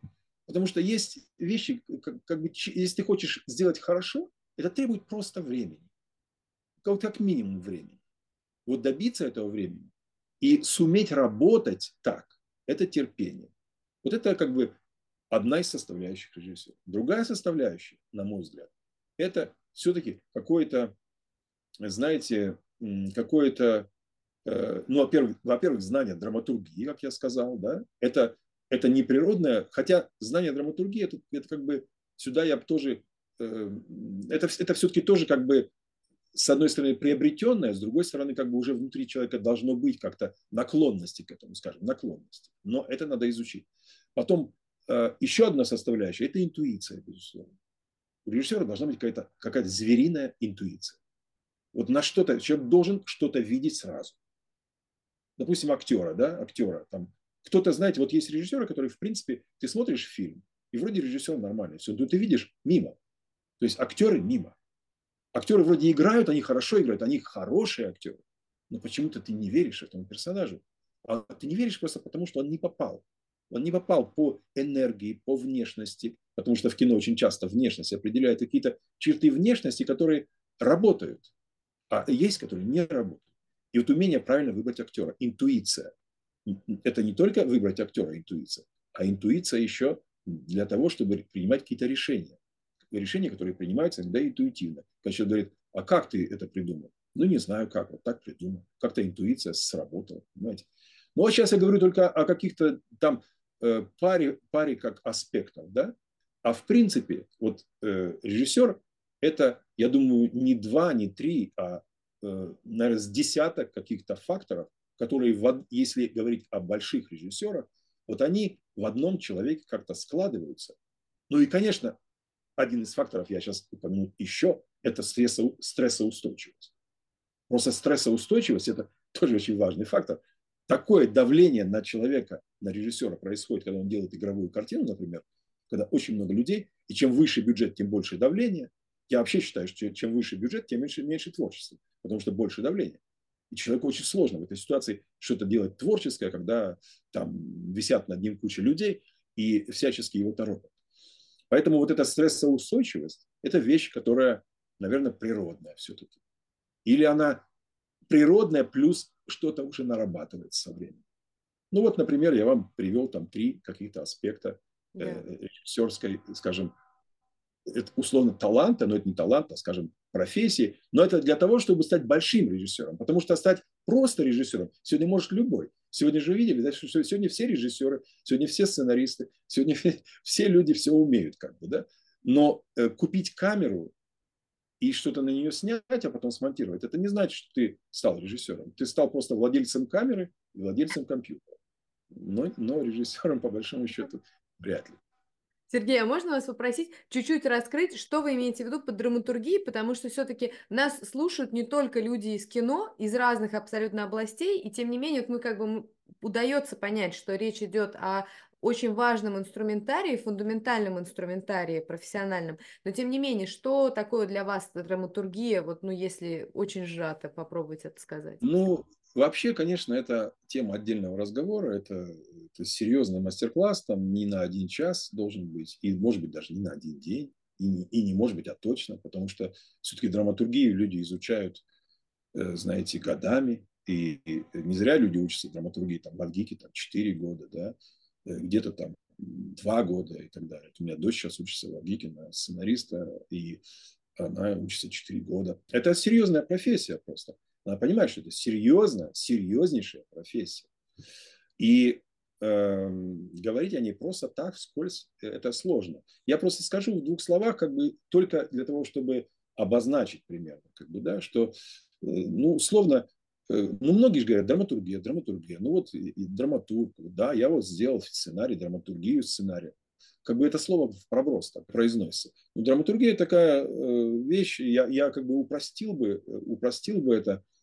Потому что есть вещи, как, как бы, если ты хочешь сделать хорошо, это требует просто времени. Как, как минимум времени. Вот добиться этого времени и суметь работать так, это терпение. Вот это как бы одна из составляющих режиссера. Другая составляющая, на мой взгляд, это все-таки какое-то, знаете, какое-то, э, ну, во-первых, во-первых, знание драматургии, как я сказал, да, это, это не природное, хотя знание драматургии, это, это как бы, сюда я бы тоже, э, это, это все-таки тоже как бы с одной стороны, приобретенное, с другой стороны, как бы уже внутри человека должно быть как-то наклонности к этому, скажем, наклонности. Но это надо изучить. Потом э, еще одна составляющая – это интуиция, безусловно. У режиссера должна быть какая-то какая звериная интуиция. Вот на что-то, человек должен что-то видеть сразу. Допустим, актера, да, актера. Там, кто-то, знаете, вот есть режиссеры, которые, в принципе, ты смотришь фильм, и вроде режиссер нормальный, все, но ты видишь мимо. То есть актеры мимо. Актеры вроде играют, они хорошо играют, они хорошие актеры. Но почему-то ты не веришь этому персонажу. А ты не веришь просто потому, что он не попал. Он не попал по энергии, по внешности, потому что в кино очень часто внешность определяет какие-то черты внешности, которые работают, а есть, которые не работают. И вот умение правильно выбрать актера, интуиция. Это не только выбрать актера интуиция, а интуиция еще для того, чтобы принимать какие-то решения решения, которые принимаются иногда интуитивно. Когда человек говорит, а как ты это придумал? Ну, не знаю как, вот так придумал. Как-то интуиция сработала, понимаете? Ну, а сейчас я говорю только о каких-то там э, паре, паре как аспектов, да? А в принципе, вот э, режиссер – это, я думаю, не два, не три, а, э, наверное, с десяток каких-то факторов, которые, если говорить о больших режиссерах, вот они в одном человеке как-то складываются. Ну и, конечно, один из факторов, я сейчас упомяну еще, это стрессоустойчивость. Просто стрессоустойчивость – это тоже очень важный фактор. Такое давление на человека, на режиссера происходит, когда он делает игровую картину, например, когда очень много людей, и чем выше бюджет, тем больше давления. Я вообще считаю, что чем выше бюджет, тем меньше, меньше творчества, потому что больше давления. И человеку очень сложно в этой ситуации что-то делать творческое, когда там висят над ним куча людей и всячески его торопят. Поэтому вот эта стрессоустойчивость – это вещь, которая, наверное, природная все-таки. Или она природная плюс что-то уже нарабатывается со временем. Ну вот, например, я вам привел там три каких-то аспекта э, режиссерской, скажем, это условно таланта, но это не талант, а, скажем, профессии, но это для того, чтобы стать большим режиссером. Потому что стать просто режиссером сегодня может любой. Сегодня же видели, да, что сегодня все режиссеры, сегодня все сценаристы, сегодня все, люди все умеют, как бы, да. Но э, купить камеру и что-то на нее снять, а потом смонтировать, это не значит, что ты стал режиссером. Ты стал просто владельцем камеры и владельцем компьютера. Но, но режиссером, по большому счету, вряд ли.
Сергей, а можно вас попросить чуть-чуть раскрыть, что вы имеете в виду под драматургией, потому что все-таки нас слушают не только люди из кино, из разных абсолютно областей, и тем не менее вот мы как бы удается понять, что речь идет о очень важном инструментарии, фундаментальном инструментарии, профессиональном, но тем не менее, что такое для вас драматургия, вот, ну, если очень сжато попробовать это сказать?
Ну, Вообще, конечно, это тема отдельного разговора, это, это серьезный мастер-класс, там не на один час должен быть, и может быть даже не на один день, и не, и не может быть, а точно, потому что все-таки драматургию люди изучают, э, знаете, годами, и, и не зря люди учатся драматургии там, в Авгике там 4 года, да, э, где-то там 2 года и так далее. У меня дочь сейчас учится в Авгике на сценариста, и она учится 4 года. Это серьезная профессия просто. Надо понимать, что это серьезно, серьезнейшая профессия. И э, э, говорить о ней просто так, вскользь, это сложно. Я просто скажу в двух словах, как бы только для того, чтобы обозначить примерно, как бы, да, что, э, ну, условно, э, ну, многие же говорят, драматургия, драматургия. Ну, вот и, драматург, да, я вот сделал сценарий, драматургию сценария. Как бы это слово в проброс так произносится. Но драматургия такая э, вещь, я, я как бы упростил бы, упростил бы это, э,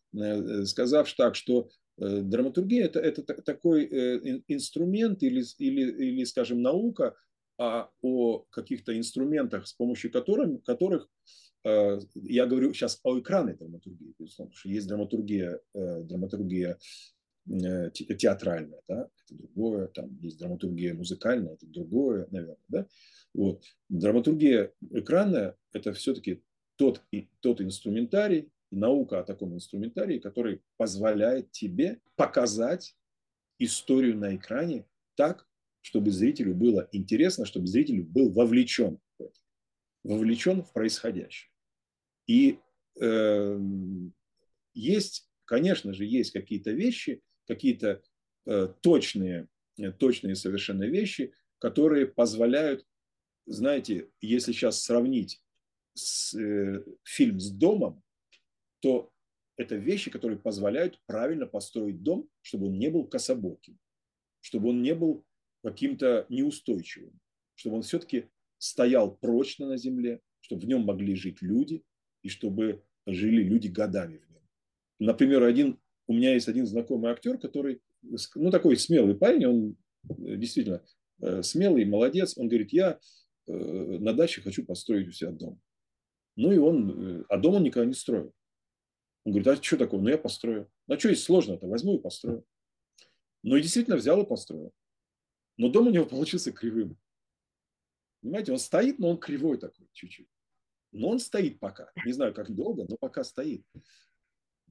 сказав так, что э, драматургия это, это такой э, инструмент или, или, или, скажем, наука а о каких-то инструментах, с помощью которых, которых Э, я говорю сейчас о экранной драматургии, безусловно, потому что есть драматургия, э, драматургия э, театральная, да, это другое, там есть драматургия музыкальная, это другое, наверное, да. Вот. Драматургия экранная – это все-таки тот, тот инструментарий, наука о таком инструментарии, который позволяет тебе показать историю на экране так, чтобы зрителю было интересно, чтобы зритель был вовлечен в это, вовлечен в происходящее. И э, есть, конечно же, есть какие-то вещи, какие-то э, точные, э, точные совершенно вещи, которые позволяют, знаете, если сейчас сравнить с, э, фильм с домом, то это вещи, которые позволяют правильно построить дом, чтобы он не был кособоким, чтобы он не был каким-то неустойчивым, чтобы он все-таки стоял прочно на земле, чтобы в нем могли жить люди, и чтобы жили люди годами в нем. Например, один, у меня есть один знакомый актер, который, ну, такой смелый парень, он э, действительно э, смелый, молодец. Он говорит, я э, на даче хочу построить у себя дом. Ну и он, а дом он никогда не строил. Он говорит, а что такое? Ну я построю. Ну а что есть сложно-то? Возьму и построю. Ну и действительно взял и построил. Но дом у него получился кривым. Понимаете, он стоит, но он кривой такой чуть-чуть. Но он стоит пока. Не знаю, как долго, но пока стоит.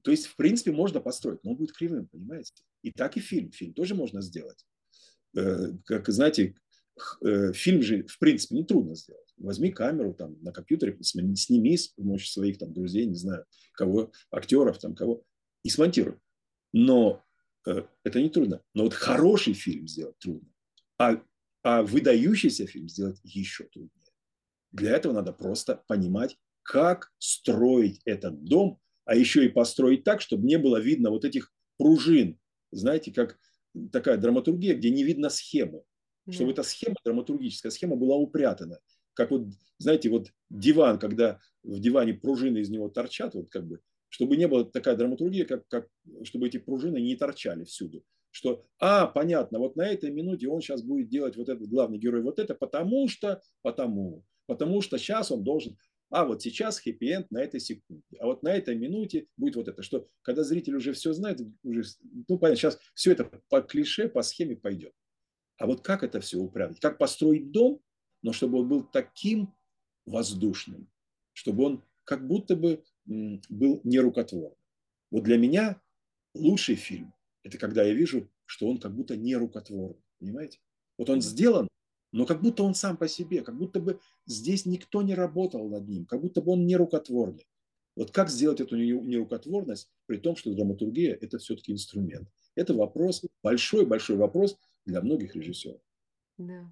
То есть, в принципе, можно построить, но он будет кривым, понимаете? И так и фильм. Фильм тоже можно сделать. Э, как, знаете, э, фильм же, в принципе, не трудно сделать. Возьми камеру там на компьютере, сними с помощью своих там друзей, не знаю, кого, актеров там, кого, и смонтируй. Но э, это не трудно. Но вот хороший фильм сделать трудно. А, а выдающийся фильм сделать еще труднее. Для этого надо просто понимать, как строить этот дом, а еще и построить так, чтобы не было видно вот этих пружин. Знаете, как такая драматургия, где не видно схемы. Да. Чтобы эта схема, драматургическая схема была упрятана. Как вот, знаете, вот диван, когда в диване пружины из него торчат, вот как бы, чтобы не было такая драматургия, как, как, чтобы эти пружины не торчали всюду. Что, а, понятно, вот на этой минуте он сейчас будет делать вот этот главный герой вот это, потому что, потому. Потому что сейчас он должен, а вот сейчас хэппи-энд на этой секунде, а вот на этой минуте будет вот это, что когда зритель уже все знает, уже, ну понятно, сейчас все это по клише, по схеме пойдет. А вот как это все управить? Как построить дом, но чтобы он был таким воздушным, чтобы он как будто бы был нерукотворным. Вот для меня лучший фильм – это когда я вижу, что он как будто нерукотворный. Понимаете? Вот он сделан но как будто он сам по себе, как будто бы здесь никто не работал над ним, как будто бы он не рукотворный. Вот как сделать эту нерукотворность, при том, что драматургия – это все-таки инструмент? Это вопрос, большой-большой вопрос для многих режиссеров.
Да.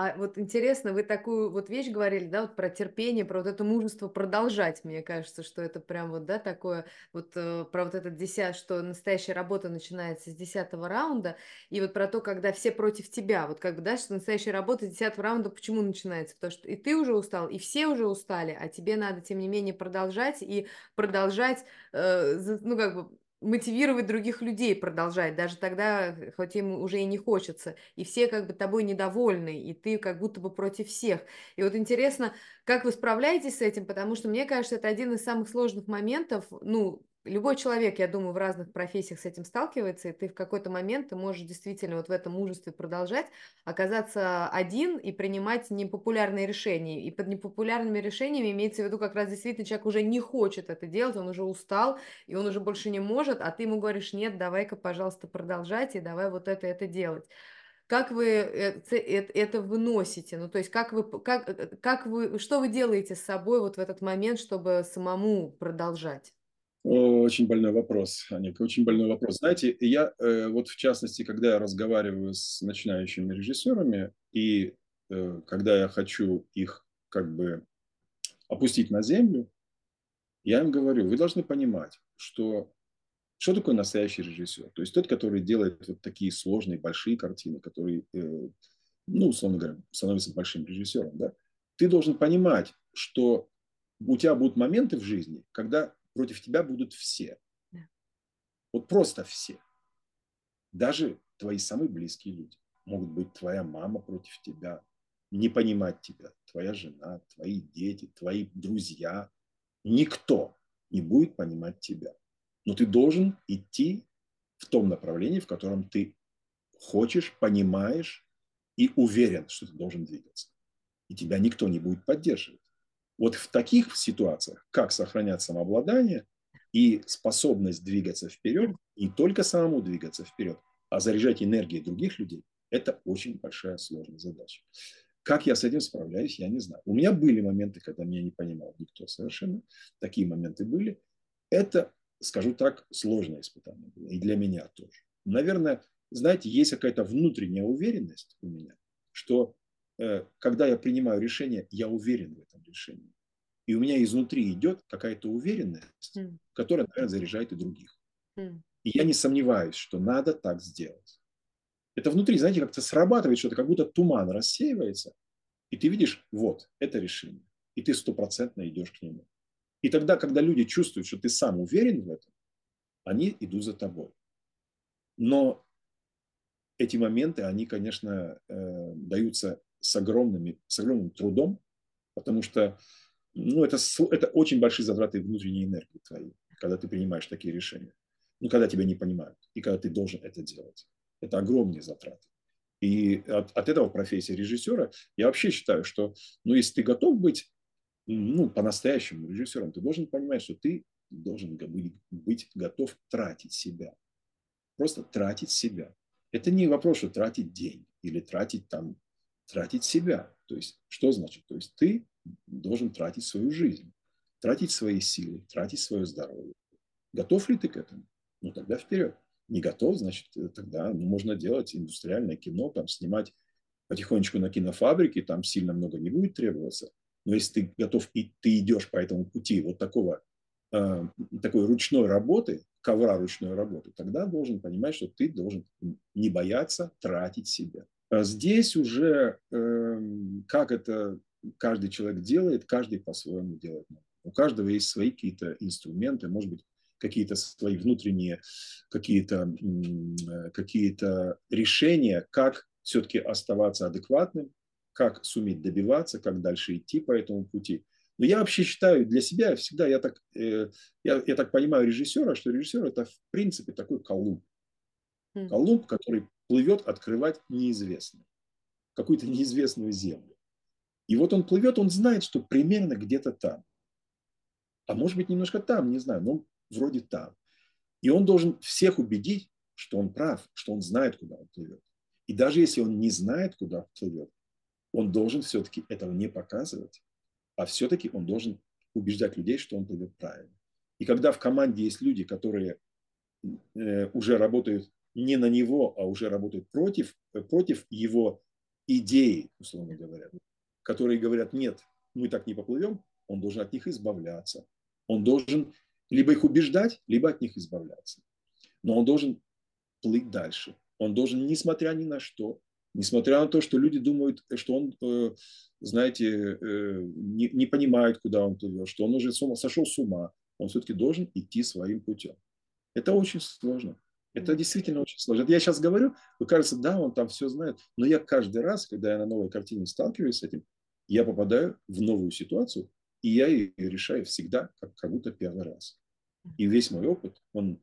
А вот интересно, вы такую вот вещь говорили, да, вот про терпение, про вот это мужество продолжать. Мне кажется, что это прям вот, да, такое, вот э, про вот этот десят, что настоящая работа начинается с десятого раунда, и вот про то, когда все против тебя, вот как бы, да, что настоящая работа с десятого раунда почему начинается? Потому что и ты уже устал, и все уже устали, а тебе надо, тем не менее, продолжать и продолжать, э, ну, как бы, мотивировать других людей продолжать, даже тогда, хоть им уже и не хочется, и все как бы тобой недовольны, и ты как будто бы против всех. И вот интересно, как вы справляетесь с этим, потому что мне кажется, это один из самых сложных моментов, ну, любой человек, я думаю, в разных профессиях с этим сталкивается, и ты в какой-то момент ты можешь действительно вот в этом мужестве продолжать, оказаться один и принимать непопулярные решения. И под непопулярными решениями имеется в виду как раз действительно человек уже не хочет это делать, он уже устал, и он уже больше не может, а ты ему говоришь, нет, давай-ка, пожалуйста, продолжать, и давай вот это, это делать как вы э, это выносите? Ну, то есть, как вы, как, как вы, что вы делаете с собой вот в этот момент, чтобы самому продолжать?
Очень больной вопрос, Аник, очень больной вопрос. Знаете, я э, вот в частности, когда я разговариваю с начинающими режиссерами, и э, когда я хочу их как бы опустить на землю, я им говорю, вы должны понимать, что что такое настоящий режиссер? То есть тот, который делает вот такие сложные, большие картины, который, э, ну, условно говоря, становится большим режиссером, да? Ты должен понимать, что у тебя будут моменты в жизни, когда против тебя будут все. Вот просто все. Даже твои самые близкие люди. Могут быть твоя мама против тебя, не понимать тебя, твоя жена, твои дети, твои друзья. Никто не будет понимать тебя. Но ты должен идти в том направлении, в котором ты хочешь, понимаешь и уверен, что ты должен двигаться. И тебя никто не будет поддерживать. Вот в таких ситуациях, как сохранять самообладание и способность двигаться вперед, не только самому двигаться вперед, а заряжать энергией других людей, это очень большая сложная задача. Как я с этим справляюсь, я не знаю. У меня были моменты, когда меня не понимал никто совершенно. Такие моменты были. Это, скажу так, сложное испытание было. И для меня тоже. Наверное, знаете, есть какая-то внутренняя уверенность у меня, что когда я принимаю решение, я уверен в этом решении. И у меня изнутри идет какая-то уверенность, mm. которая, наверное, заряжает и других. Mm. И я не сомневаюсь, что надо так сделать. Это внутри, знаете, как-то срабатывает что-то, как будто туман рассеивается, и ты видишь, вот, это решение. И ты стопроцентно идешь к нему. И тогда, когда люди чувствуют, что ты сам уверен в этом, они идут за тобой. Но эти моменты, они, конечно, э, даются с, огромными, с огромным трудом, потому что ну, это, это очень большие затраты внутренней энергии твоей, когда ты принимаешь такие решения. Ну, когда тебя не понимают, и когда ты должен это делать. Это огромные затраты. И от, от этого профессия режиссера, я вообще считаю, что, ну, если ты готов быть, ну, по-настоящему режиссером, ты должен понимать, что ты должен быть, готов тратить себя. Просто тратить себя. Это не вопрос, что тратить день или тратить там тратить себя. То есть, что значит? То есть, ты должен тратить свою жизнь, тратить свои силы, тратить свое здоровье. Готов ли ты к этому? Ну, тогда вперед. Не готов, значит, тогда ну, можно делать индустриальное кино, там, снимать потихонечку на кинофабрике, там сильно много не будет требоваться. Но если ты готов и ты идешь по этому пути вот такого, э, такой ручной работы, ковра ручной работы, тогда должен понимать, что ты должен не бояться тратить себя. А здесь уже эм, как это каждый человек делает, каждый по-своему делает. У каждого есть свои какие-то инструменты, может быть, какие-то свои внутренние какие-то какие решения, как все-таки оставаться адекватным, как суметь добиваться, как дальше идти по этому пути. Но я вообще считаю для себя всегда, я так, э, я, я так понимаю режиссера, что режиссер это в принципе такой колумб. Колумб, который плывет открывать неизвестное, какую-то неизвестную землю. И вот он плывет, он знает, что примерно где-то там. А может быть, немножко там, не знаю, но вроде там. И он должен всех убедить, что он прав, что он знает, куда он плывет. И даже если он не знает, куда плывет, он должен все-таки этого не показывать, а все-таки он должен убеждать людей, что он плывет правильно. И когда в команде есть люди, которые э, уже работают не на него, а уже работают против, э, против его идеи, условно говоря, которые говорят, нет, мы так не поплывем, он должен от них избавляться. Он должен либо их убеждать, либо от них избавляться. Но он должен плыть дальше. Он должен, несмотря ни на что, несмотря на то, что люди думают, что он, э, знаете, э, не, не понимает, куда он плывет, что он уже сошел с ума, он все-таки должен идти своим путем. Это очень сложно. Это действительно очень сложно. я сейчас говорю, вы кажется, да, он там все знает. Но я каждый раз, когда я на новой картине сталкиваюсь с этим, я попадаю в новую ситуацию, и я ее решаю всегда как, как будто первый раз. И весь мой опыт, он,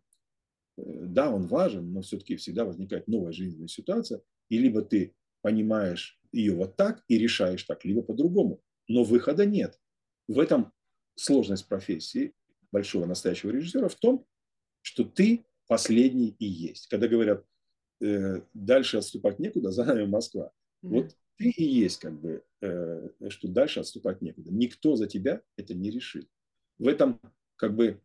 э, да, он важен, но все-таки всегда возникает новая жизненная ситуация, и либо ты понимаешь ее вот так и решаешь так, либо по-другому. Но выхода нет. В этом сложность профессии большого настоящего режиссера в том, что ты последний и есть. Когда говорят, э, дальше отступать некуда, за нами Москва. Mm-hmm. Вот ты и есть как бы, э, что дальше отступать некуда. Никто за тебя это не решит. В этом как бы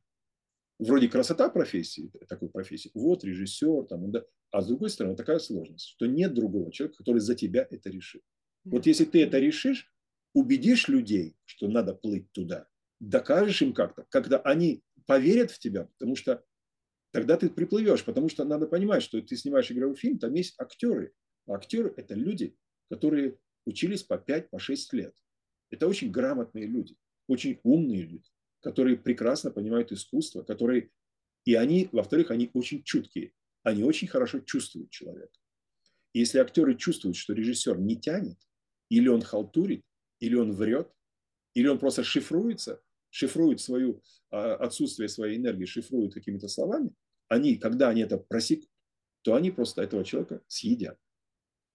вроде красота профессии, такой профессии, вот режиссер, там, да, а с другой стороны такая сложность, что нет другого человека, который за тебя это решит. Вот если ты это решишь, убедишь людей, что надо плыть туда, докажешь им как-то, когда они поверят в тебя, потому что тогда ты приплывешь, потому что надо понимать, что ты снимаешь игровой фильм, там есть актеры. А актеры – это люди, которые учились по 5-6 по лет. Это очень грамотные люди, очень умные люди, которые прекрасно понимают искусство, которые и они, во-вторых, они очень чуткие, они очень хорошо чувствуют человека. И если актеры чувствуют, что режиссер не тянет, или он халтурит, или он врет, или он просто шифруется, шифрует свою а, отсутствие своей энергии, шифрует какими-то словами, они, когда они это просекут, то они просто этого человека съедят.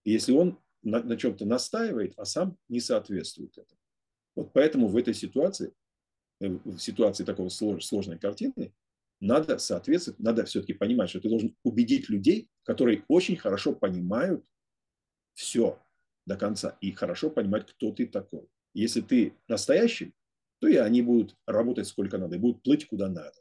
И если он на, на чем-то настаивает, а сам не соответствует этому. Вот поэтому в этой ситуации, э, в ситуации такого слож, сложной картины, надо соответствовать, надо все-таки понимать, что ты должен убедить людей, которые очень хорошо понимают все до конца и хорошо понимать, кто ты такой. Если ты настоящий, то и они будут работать сколько надо, и будут плыть куда надо.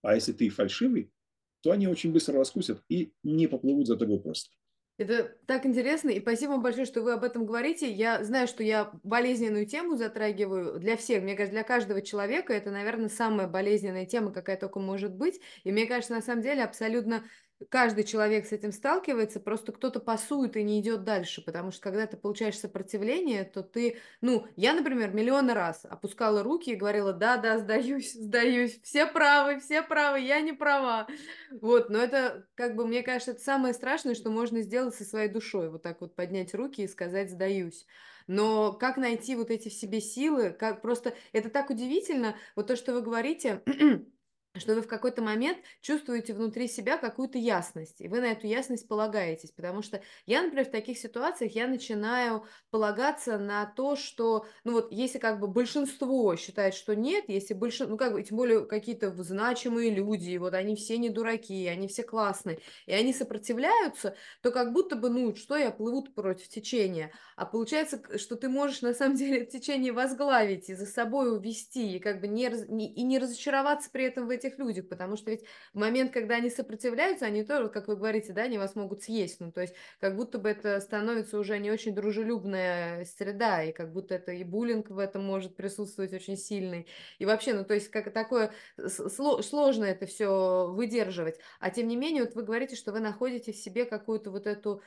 А если ты фальшивый, то они очень быстро раскусят и не поплывут за тобой просто.
Это так интересно, и спасибо вам большое, что вы об этом говорите. Я знаю, что я болезненную тему затрагиваю для всех. Мне кажется, для каждого человека это, наверное, самая болезненная тема, какая только может быть. И мне кажется, на самом деле абсолютно каждый человек с этим сталкивается, просто кто-то пасует и не идет дальше, потому что когда ты получаешь сопротивление, то ты, ну, я, например, миллион раз опускала руки и говорила, да, да, сдаюсь, сдаюсь, все правы, все правы, я не права, вот, но это, как бы, мне кажется, это самое страшное, что можно сделать со своей душой, вот так вот поднять руки и сказать, сдаюсь. Но как найти вот эти в себе силы, как просто, это так удивительно, вот то, что вы говорите, что вы в какой-то момент чувствуете внутри себя какую-то ясность, и вы на эту ясность полагаетесь, потому что я, например, в таких ситуациях я начинаю полагаться на то, что, ну вот, если как бы большинство считает, что нет, если большинство, ну как бы, тем более какие-то значимые люди, вот они все не дураки, они все классные, и они сопротивляются, то как будто бы, ну, что я плывут против течения, а получается, что ты можешь на самом деле течение возглавить и за собой увести, и как бы не, и не разочароваться при этом в этих людях, потому что ведь в момент, когда они сопротивляются, они тоже, как вы говорите, да, они вас могут съесть, ну, то есть как будто бы это становится уже не очень дружелюбная среда, и как будто это и буллинг в этом может присутствовать очень сильный, и вообще, ну, то есть как такое сложно это все выдерживать, а тем не менее, вот вы говорите, что вы находите в себе какую-то вот эту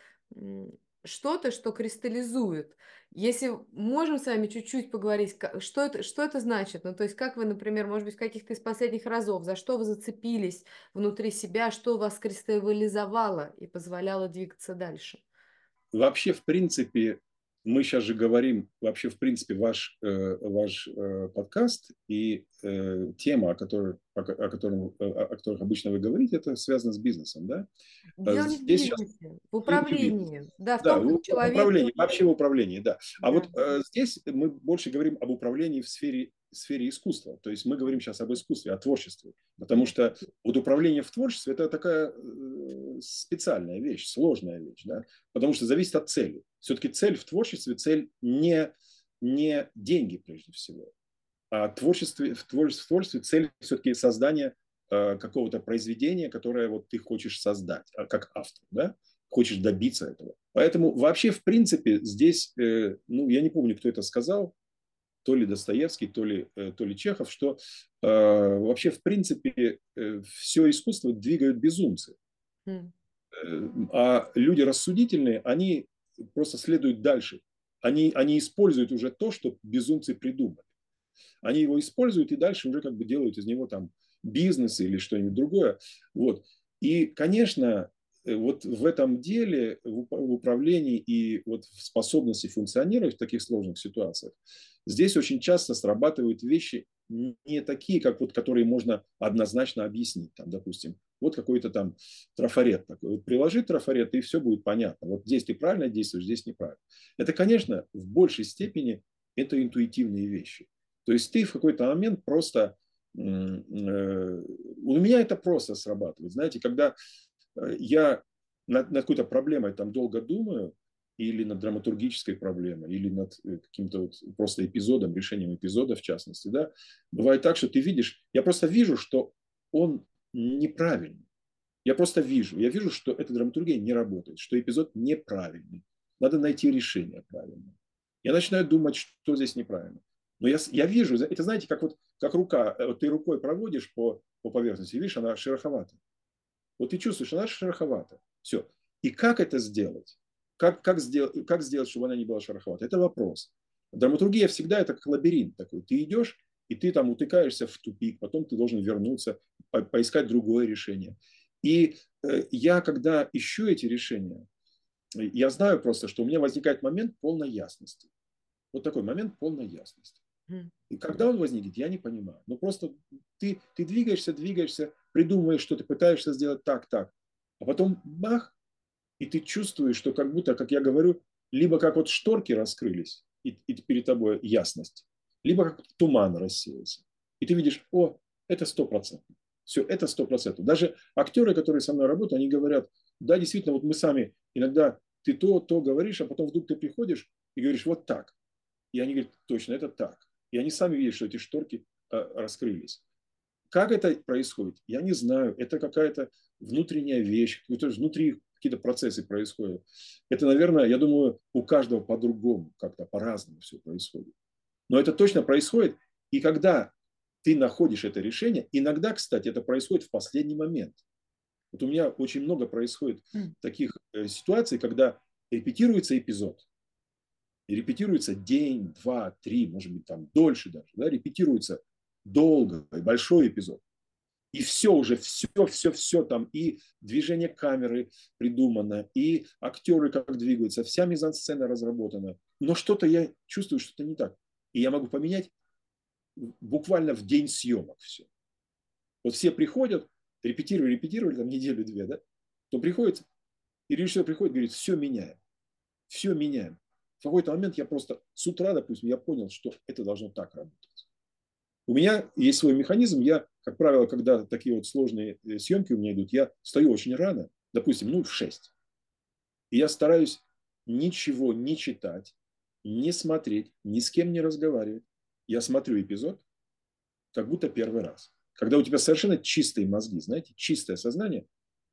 что-то, что кристаллизует. Если можем с вами чуть-чуть поговорить, что это, что это значит? Ну, то есть, как вы, например, может быть, каких-то из последних разов, за что вы зацепились внутри себя, что вас кристаллизовало и позволяло двигаться дальше?
Вообще, в принципе, мы сейчас же говорим, вообще, в принципе, ваш, э, ваш э, подкаст и э, тема, о, которой, о, о, котором, о которых обычно вы говорите, это связано с бизнесом, да?
Дело не в бизнесе, сейчас... в управлении. Да, в
да, том, в, человек... управлении, вообще в управлении, да. А да. вот здесь мы больше говорим об управлении в сфере сфере искусства. То есть мы говорим сейчас об искусстве, о творчестве. Потому что вот управление в творчестве – это такая специальная вещь, сложная вещь. Да? Потому что зависит от цели. Все-таки цель в творчестве, цель не, не деньги прежде всего. А творчестве, в творчестве, в творчестве цель все-таки создание э, какого-то произведения, которое вот ты хочешь создать, а, как автор. Да? Хочешь добиться этого. Поэтому вообще, в принципе, здесь, э, ну, я не помню, кто это сказал, то ли Достоевский, то ли, э, то ли Чехов, что э, вообще, в принципе, э, все искусство двигают безумцы. Mm. А люди рассудительные, они просто следуют дальше. Они, они используют уже то, что безумцы придумали. Они его используют и дальше уже как бы делают из него там бизнес или что-нибудь другое. Вот. И, конечно, Э, вот в этом деле, в управлении и вот в способности функционировать в таких сложных ситуациях, здесь очень часто срабатывают вещи не такие, как вот, которые можно однозначно объяснить. Там, допустим, вот какой-то там трафарет такой. Вот приложи трафарет, и все будет понятно. Вот здесь ты правильно действуешь, здесь неправильно. Это, конечно, в большей степени это интуитивные вещи. То есть ты в какой-то момент просто... Э, у меня это просто срабатывает. Знаете, когда Э, я над, над какой-то проблемой там долго думаю, или над драматургической проблемой, или над э, каким-то вот просто эпизодом, решением эпизода в частности, да, бывает так, что ты видишь, я просто вижу, что он неправильный. Я просто вижу, я вижу, что эта драматургия не работает, что эпизод неправильный. Надо найти решение правильное. Я начинаю думать, что здесь неправильно. Но я, я вижу, это знаете, как вот как рука, вот ты рукой проводишь по, по поверхности, видишь, она шероховата. Вот ты чувствуешь, она шероховата. Все. И как это сделать? Как, как, сделать, как сделать, чтобы она не была шероховата? Это вопрос. Драматургия всегда это как лабиринт такой. Ты идешь, и ты там утыкаешься в тупик, потом ты должен вернуться, по поискать другое решение. И э, я, когда ищу эти решения, я знаю просто, что у меня возникает момент полной ясности. Вот такой момент полной ясности. И когда он возникнет, я не понимаю. Ну просто ты, ты двигаешься, двигаешься, придумываешь, что ты пытаешься сделать так, так. А потом бах, и ты чувствуешь, что как будто, как я говорю, либо как вот шторки раскрылись, и, и перед тобой ясность, либо как туман рассеялся. И ты видишь, о, это стопроцентно. Все, это сто процентов. Даже актеры, которые со мной работают, они говорят, да, действительно, вот мы сами иногда ты то, то говоришь, а потом вдруг ты приходишь и говоришь, вот так. И они говорят, точно, это так. И они сами видят, что эти шторки э, раскрылись. Как это происходит? Я не знаю. Это какая-то внутренняя вещь, внутри какие-то процессы происходят. Это, наверное, я думаю, у каждого по-другому, как-то по-разному все происходит. Но это точно происходит. И когда ты находишь это решение, иногда, кстати, это происходит в последний момент. Вот у меня очень много происходит таких э, ситуаций, когда репетируется эпизод, и репетируется день, два, три, может быть, там дольше даже, да, репетируется долго, большой эпизод. И все уже, все, все, все там, и движение камеры придумано, и актеры как двигаются, вся мизансцена разработана. Но что-то я чувствую, что-то не так. И я могу поменять буквально в день съемок все. Вот все приходят, репетировали, репетировали, там неделю-две, да, то приходит, и режиссер приходит, говорит, все меняем, все меняем в какой-то момент я просто с утра, допустим, я понял, что это должно так работать. У меня есть свой механизм. Я, как правило, когда такие вот сложные э, съемки у меня идут, я встаю очень рано, допустим, ну, в 6. И я стараюсь ничего не читать, не смотреть, ни с кем не разговаривать. Я смотрю эпизод, как будто первый раз. Когда у тебя совершенно чистые мозги, знаете, чистое сознание.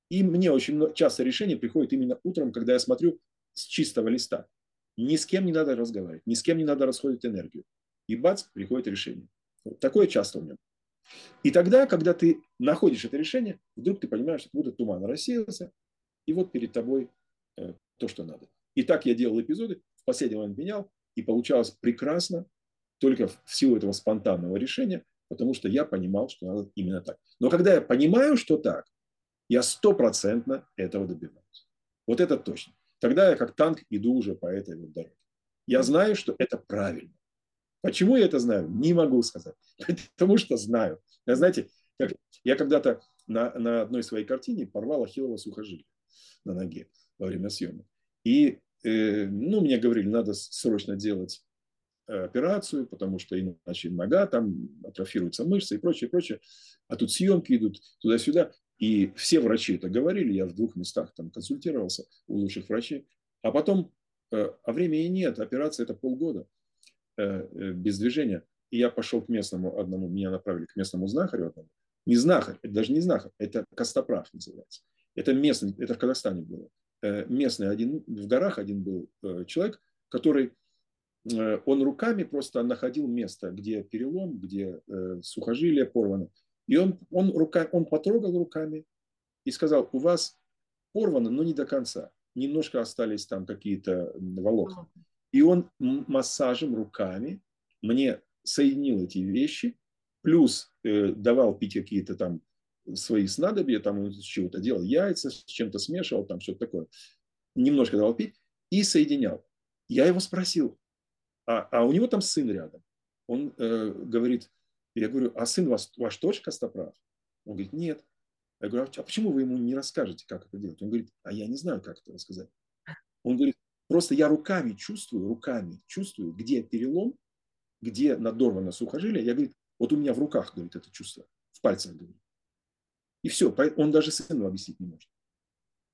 И мне очень часто решение приходит именно утром, когда я смотрю с чистого листа. Ни с кем не надо разговаривать, ни с кем не надо расходить энергию. И бац, приходит решение. Вот такое часто у меня. И тогда, когда ты находишь это решение, вдруг ты понимаешь, что будто туман рассеялся, и вот перед тобой э, то, что надо. И так я делал эпизоды, последний момент менял, и получалось прекрасно, только в силу этого спонтанного решения, потому что я понимал, что надо именно так. Но когда я понимаю, что так, я стопроцентно этого добиваюсь. Вот это точно. Тогда я как танк иду уже по этой вот дороге. Я знаю, что это правильно. Почему я это знаю? Не могу сказать. Потому что знаю. Я, знаете, как, я когда-то на, на одной своей картине порвал ахиллово сухожилие на ноге во время съемок. И ну, мне говорили, надо срочно делать э, операцию, потому что иначе нога, там атрофируются мышцы и прочее, прочее. А тут съемки идут туда-сюда. И все врачи это говорили, я в двух местах там консультировался у лучших врачей. А потом, э, а времени нет, операция это полгода э, э, без движения. И я пошел к местному одному, меня направили к местному знахарю одному. Не знахарь, это даже не знахарь, это костоправ называется. Это местный, это в Казахстане было. Местный один, в горах один был человек, который, он руками просто находил место, где перелом, где сухожилие порвано. И он, он, рука, он потрогал руками и сказал, у вас порвано, но не до конца. Немножко остались там какие-то волокна. И он массажем руками мне соединил эти вещи, плюс э, давал пить какие-то там свои снадобья, там он с чего-то делал яйца, с чем-то смешивал, там что-то такое. Немножко давал пить и соединял. Я его спросил, а, а у него там сын рядом. Он э, говорит, я говорю, а сын ваш, ваш тоже костоправ? Он говорит, нет. Я говорю, а почему вы ему не расскажете, как это делать? Он говорит, а я не знаю, как это рассказать. Он говорит, просто я руками чувствую, руками чувствую, где перелом, где надорвано сухожилие. Я говорю, вот у меня в руках, говорит, это чувство, в пальцах, говорит. И все, он даже сыну объяснить не может.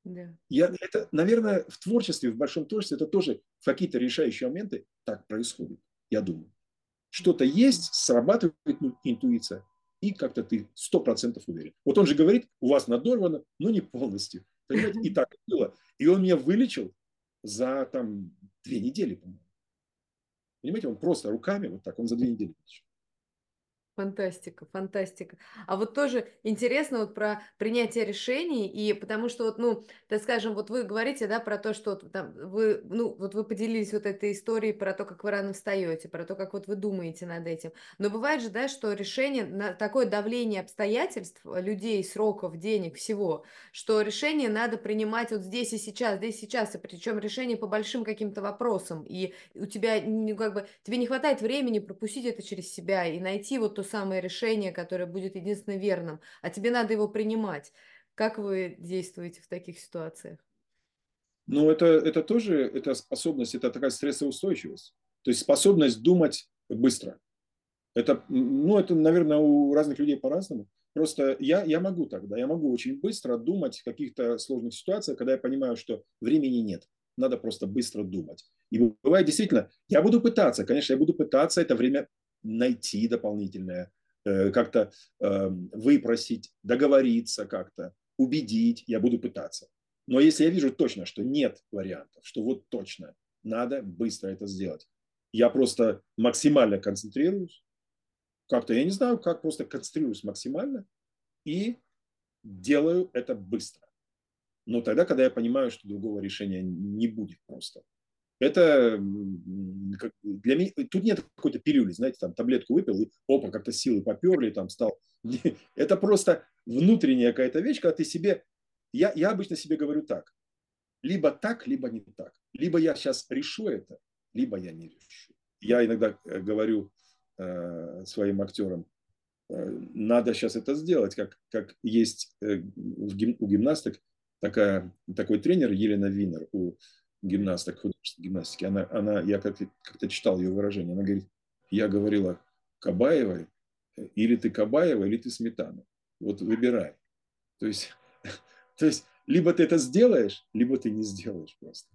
Да. Я, это, наверное, в творчестве, в большом творчестве, это тоже в какие-то решающие моменты так происходит, я думаю что-то есть, срабатывает интуиция, и как-то ты сто процентов уверен. Вот он же говорит, у вас надорвано, но не полностью. Понимаете? И так было. И он меня вылечил за там две недели, по-моему. Понимаете, он просто руками вот так, он за две недели вылечил.
Фантастика, фантастика. А вот тоже интересно вот про принятие решений, и потому что вот, ну, так скажем, вот вы говорите, да, про то, что там вы, ну, вот вы поделились вот этой историей про то, как вы рано встаете, про то, как вот вы думаете над этим. Но бывает же, да, что решение, на такое давление обстоятельств, людей, сроков, денег, всего, что решение надо принимать вот здесь и сейчас, здесь и сейчас, и причем решение по большим каким-то вопросам, и у тебя, ну, как бы, тебе не хватает времени пропустить это через себя и найти вот то самое решение, которое будет единственно верным, а тебе надо его принимать. Как вы действуете в таких ситуациях?
Ну, это, это тоже, это способность, это такая стрессоустойчивость. То есть способность думать быстро. Это, ну, это, наверное, у разных людей по-разному. Просто я, я могу тогда, я могу очень быстро думать в каких-то сложных ситуациях, когда я понимаю, что времени нет. Надо просто быстро думать. И бывает действительно, я буду пытаться, конечно, я буду пытаться это время найти дополнительное, э, как-то эм, выпросить, договориться как-то, убедить, я буду пытаться. Но если я вижу точно, что нет вариантов, что вот точно надо быстро это сделать, я просто максимально концентрируюсь, как-то, я не знаю, как просто концентрируюсь максимально и делаю это быстро. Но тогда, когда я понимаю, что другого решения не будет просто. Это для меня, тут нет какой-то пилюли, знаете, там таблетку выпил, и опа, как-то силы поперли, там стал. Это просто внутренняя какая-то вещь, когда ты себе, я, я обычно себе говорю так, либо так, либо не так. Либо я сейчас решу это, либо я не решу. Я иногда э, говорю э, своим актерам, э, надо сейчас это сделать, как, как есть э, у гимнасток такая, такой тренер Елена Винер у гимнасток, художественной гимнастики, она, она, я как-то, как читал ее выражение, она говорит, я говорила Кабаевой, или ты Кабаева, или ты Сметана. Вот выбирай. То есть, то есть либо ты это сделаешь, либо ты не сделаешь просто.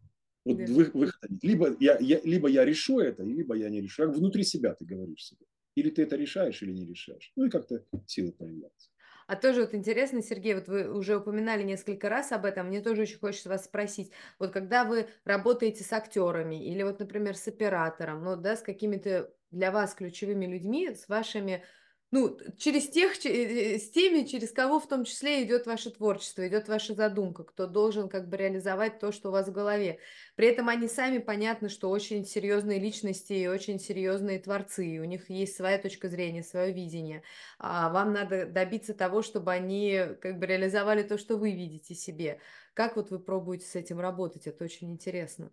Вот да. вы, выход, либо я, я, либо я решу это, либо я не решу. Внутри себя ты говоришь себе. Или ты это решаешь, или не решаешь. Ну и как-то силы появляются.
А тоже вот интересно, Сергей, вот вы уже упоминали несколько раз об этом, мне тоже очень хочется вас спросить, вот когда вы работаете с актерами или вот, например, с оператором, ну, да, с какими-то для вас ключевыми людьми, с вашими ну, через тех, э, с теми, через кого в том числе идет ваше творчество, идет ваша задумка, кто должен как бы реализовать то, что у вас в голове. При этом они сами понятно, что очень серьезные личности и очень серьезные творцы, и у них есть своя точка зрения, свое видение. А вам надо добиться того, чтобы они как бы реализовали то, что вы видите себе. Как вот вы пробуете с этим работать? Это очень интересно.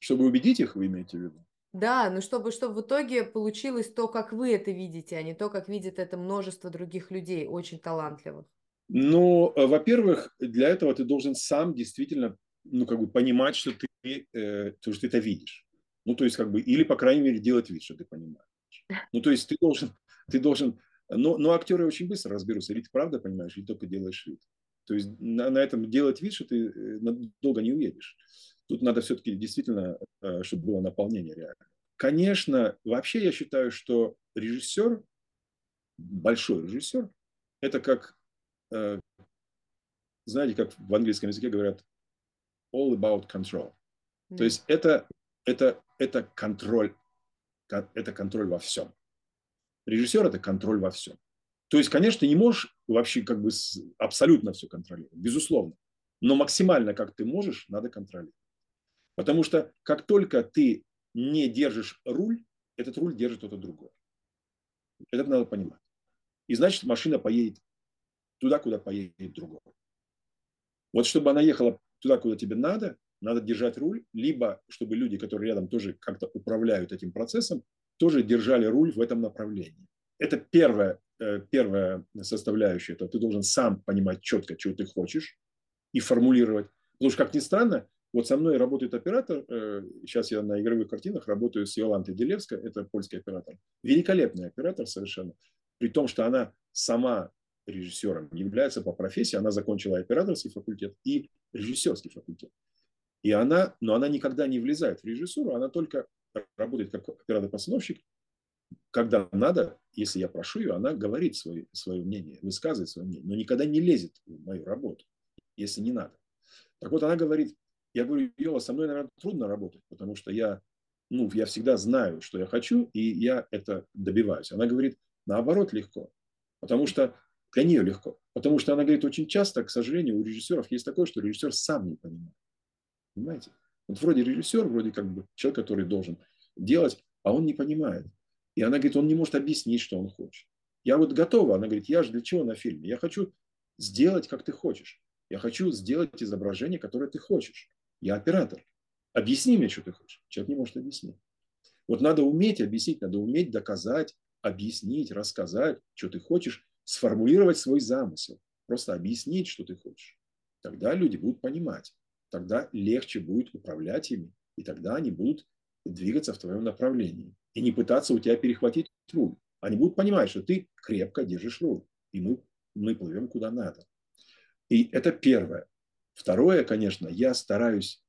Чтобы убедить их, вы имеете в виду?
Да, но чтобы, чтобы в итоге получилось то, как вы это видите, а не то, как видит это множество других людей, очень талантливых.
Ну, э, во-первых, для этого ты должен сам действительно, ну, как бы понимать, что ты, э, что ты это видишь. Ну, то есть, как бы, или, по крайней мере, делать вид, что ты понимаешь. Ну, то есть, ты должен, ты должен, но, но актеры очень быстро разберутся, или ты правда понимаешь, или только делаешь вид. То есть, на, на этом делать вид, что ты э, долго не уедешь. Тут надо все-таки действительно, э, чтобы было наполнение реально. Конечно, вообще я считаю, что режиссер, большой режиссер, это как, э, знаете, как в английском языке говорят, all about control. Mm. То есть это, это, это контроль, это контроль во всем. Режиссер – это контроль во всем. То есть, конечно, ты не можешь вообще как бы абсолютно все контролировать, безусловно. Но максимально, как ты можешь, надо контролировать. Потому что как только ты не держишь руль, этот руль держит кто-то другой. Это надо понимать. И значит, машина поедет туда, куда поедет другой. Вот чтобы она ехала туда, куда тебе надо, надо держать руль, либо чтобы люди, которые рядом тоже как-то управляют этим процессом, тоже держали руль в этом направлении. Это первая, э, первая составляющая. Это ты должен сам понимать четко, чего ты хочешь и формулировать. Потому что, как ни странно, вот со мной работает оператор, э, сейчас я на игровых картинах работаю с Йолантой Делевской, это польский оператор. Великолепный оператор совершенно. При том, что она сама режиссером является по профессии, она закончила операторский факультет и режиссерский факультет. И она, но она никогда не влезает в режиссуру, она только работает как оператор-постановщик, когда надо, если я прошу ее, она говорит свое, свое мнение, высказывает свое мнение, но никогда не лезет в мою работу, если не надо. Так вот, она говорит, я говорю, Йола, со мной, наверное, трудно работать, потому что я, ну, я всегда знаю, что я хочу, и я это добиваюсь. Она говорит, наоборот, легко, потому что для нее легко. Потому что она говорит, очень часто, к сожалению, у режиссеров есть такое, что режиссер сам не понимает. Понимаете? Вот вроде режиссер, вроде как бы человек, который должен делать, а он не понимает. И она говорит, он не может объяснить, что он хочет. Я вот готова. Она говорит, я же для чего на фильме? Я хочу сделать, как ты хочешь. Я хочу сделать изображение, которое ты хочешь. Я оператор. Объясни мне, что ты хочешь. Человек не может объяснить. Вот надо уметь объяснить, надо уметь доказать, объяснить, рассказать, что ты хочешь, сформулировать свой замысел. Просто объяснить, что ты хочешь. Тогда люди будут понимать. Тогда легче будет управлять ими. И тогда они будут двигаться в твоем направлении и не пытаться у тебя перехватить руль. Они будут понимать, что ты крепко держишь руль, и мы, мы плывем куда надо. И это первое. Второе, конечно, я стараюсь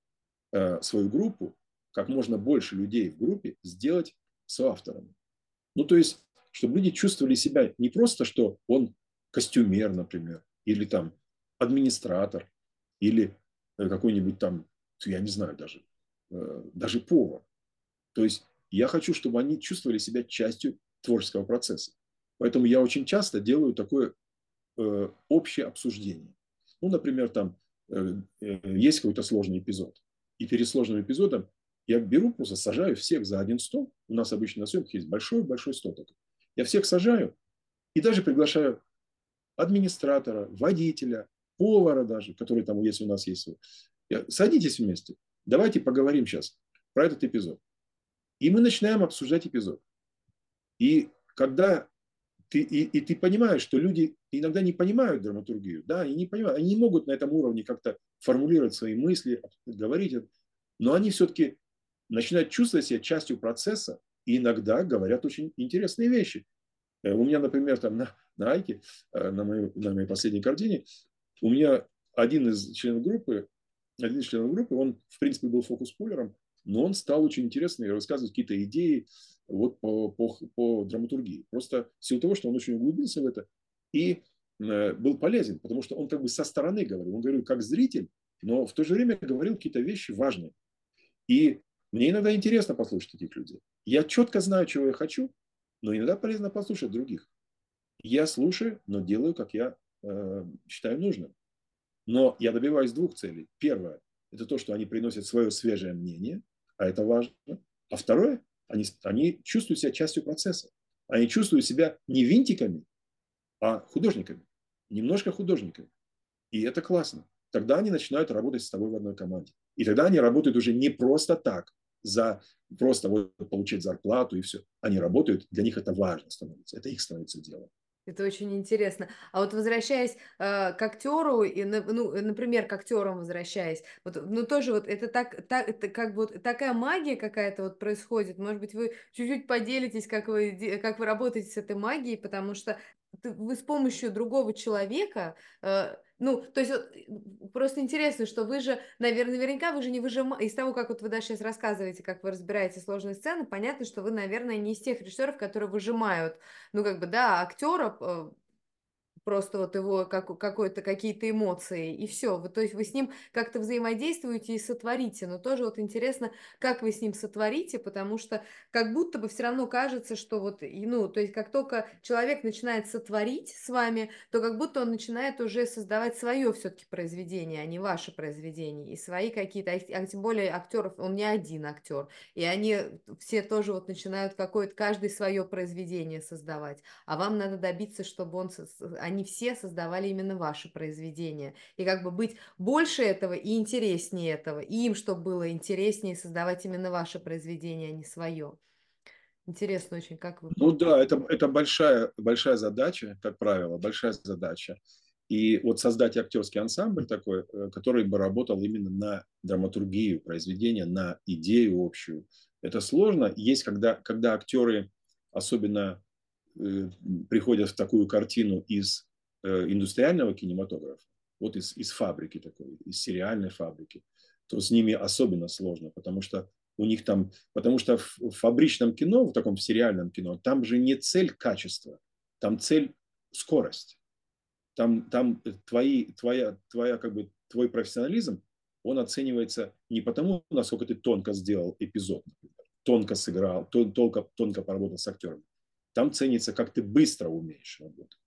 э, свою группу, как можно больше людей в группе, сделать соавторами. Ну, то есть, чтобы люди чувствовали себя не просто, что он костюмер, например, или там администратор, или э, какой-нибудь там, я не знаю даже, э, даже повар. То есть я хочу, чтобы они чувствовали себя частью творческого процесса. Поэтому я очень часто делаю такое э, общее обсуждение. Ну, например, там есть какой-то сложный эпизод. И перед сложным эпизодом я беру, просто сажаю всех за один стол. У нас обычно на съемках есть большой-большой стол такой. Я всех сажаю и даже приглашаю администратора, водителя, повара даже, который там, если у нас есть. Садитесь вместе. Давайте поговорим сейчас про этот эпизод. И мы начинаем обсуждать эпизод. И когда ты, и, и ты понимаешь, что люди иногда не понимают драматургию, да, они не понимают, они не могут на этом уровне как-то формулировать свои мысли, говорить, но они все-таки начинают чувствовать себя частью процесса и иногда говорят очень интересные вещи. Э, у меня, например, там на, на Айке, э, на моей, на моей последней картине, у меня один из членов группы, один из членов группы, он, в принципе, был фокус-пулером, но он стал очень интересный рассказывать какие-то идеи вот по, по, по драматургии. Просто в силу того, что он очень углубился в это и э, был полезен, потому что он как бы со стороны говорил. Он говорил как зритель, но в то же время говорил какие-то вещи важные. И мне иногда интересно послушать этих людей. Я четко знаю, чего я хочу, но иногда полезно послушать других. Я слушаю, но делаю, как я э, считаю нужным. Но я добиваюсь двух целей. Первое – это то, что они приносят свое свежее мнение – а это важно. А второе, они, они чувствуют себя частью процесса. Они чувствуют себя не винтиками, а художниками. Немножко художниками. И это классно. Тогда они начинают работать с тобой в одной команде. И тогда они работают уже не просто так, за просто вот получить зарплату и все. Они работают, для них это важно становится. Это их становится делом.
Это очень интересно. А вот возвращаясь э, к актеру, и, ну, например, к актерам возвращаясь, вот, ну тоже вот это так, так это как вот такая магия какая-то вот происходит. Может быть, вы чуть-чуть поделитесь, как вы, как вы работаете с этой магией, потому что вы с помощью другого человека э, ну, то есть вот, просто интересно, что вы же, наверное, наверняка вы же не выжимаете, из того, как вот вы даже сейчас рассказываете, как вы разбираете сложные сцены, понятно, что вы, наверное, не из тех режиссеров, которые выжимают, ну, как бы, да, актера э, просто вот его как, какой-то какие-то эмоции, и все. Вы, то есть вы с ним как-то взаимодействуете и сотворите, но тоже вот интересно, как вы с ним сотворите, потому что как будто бы все равно кажется, что вот, ну, то есть как только человек начинает сотворить с вами, то как будто он начинает уже создавать свое все-таки произведение, а не ваше произведение, и свои какие-то, а, а тем более актеров, он не один актер, и они все тоже вот начинают какое-то, каждый свое произведение создавать, а вам надо добиться, чтобы он, они они все создавали именно ваши произведения. И как бы быть больше этого и интереснее этого. И им, чтобы было интереснее создавать именно ваше произведение, а не свое. Интересно очень, как вы...
Ну да, это, это большая, большая задача, как правило, большая задача. И вот создать актерский ансамбль такой, э, который бы работал именно на драматургию произведения, на идею общую, это сложно. Есть, когда, когда актеры, особенно приходят в такую картину из э, индустриального кинематографа, вот из, из фабрики такой, из сериальной фабрики, то с ними особенно сложно, потому что у них там, потому что в фабричном кино, в таком сериальном кино, там же не цель качества, там цель скорость. Там, там твои, твоя, твоя, как бы, твой профессионализм, он оценивается не потому, насколько ты тонко сделал эпизод, тонко сыграл, тонко, тонко поработал с актером. Там ценится, как ты быстро умеешь работать,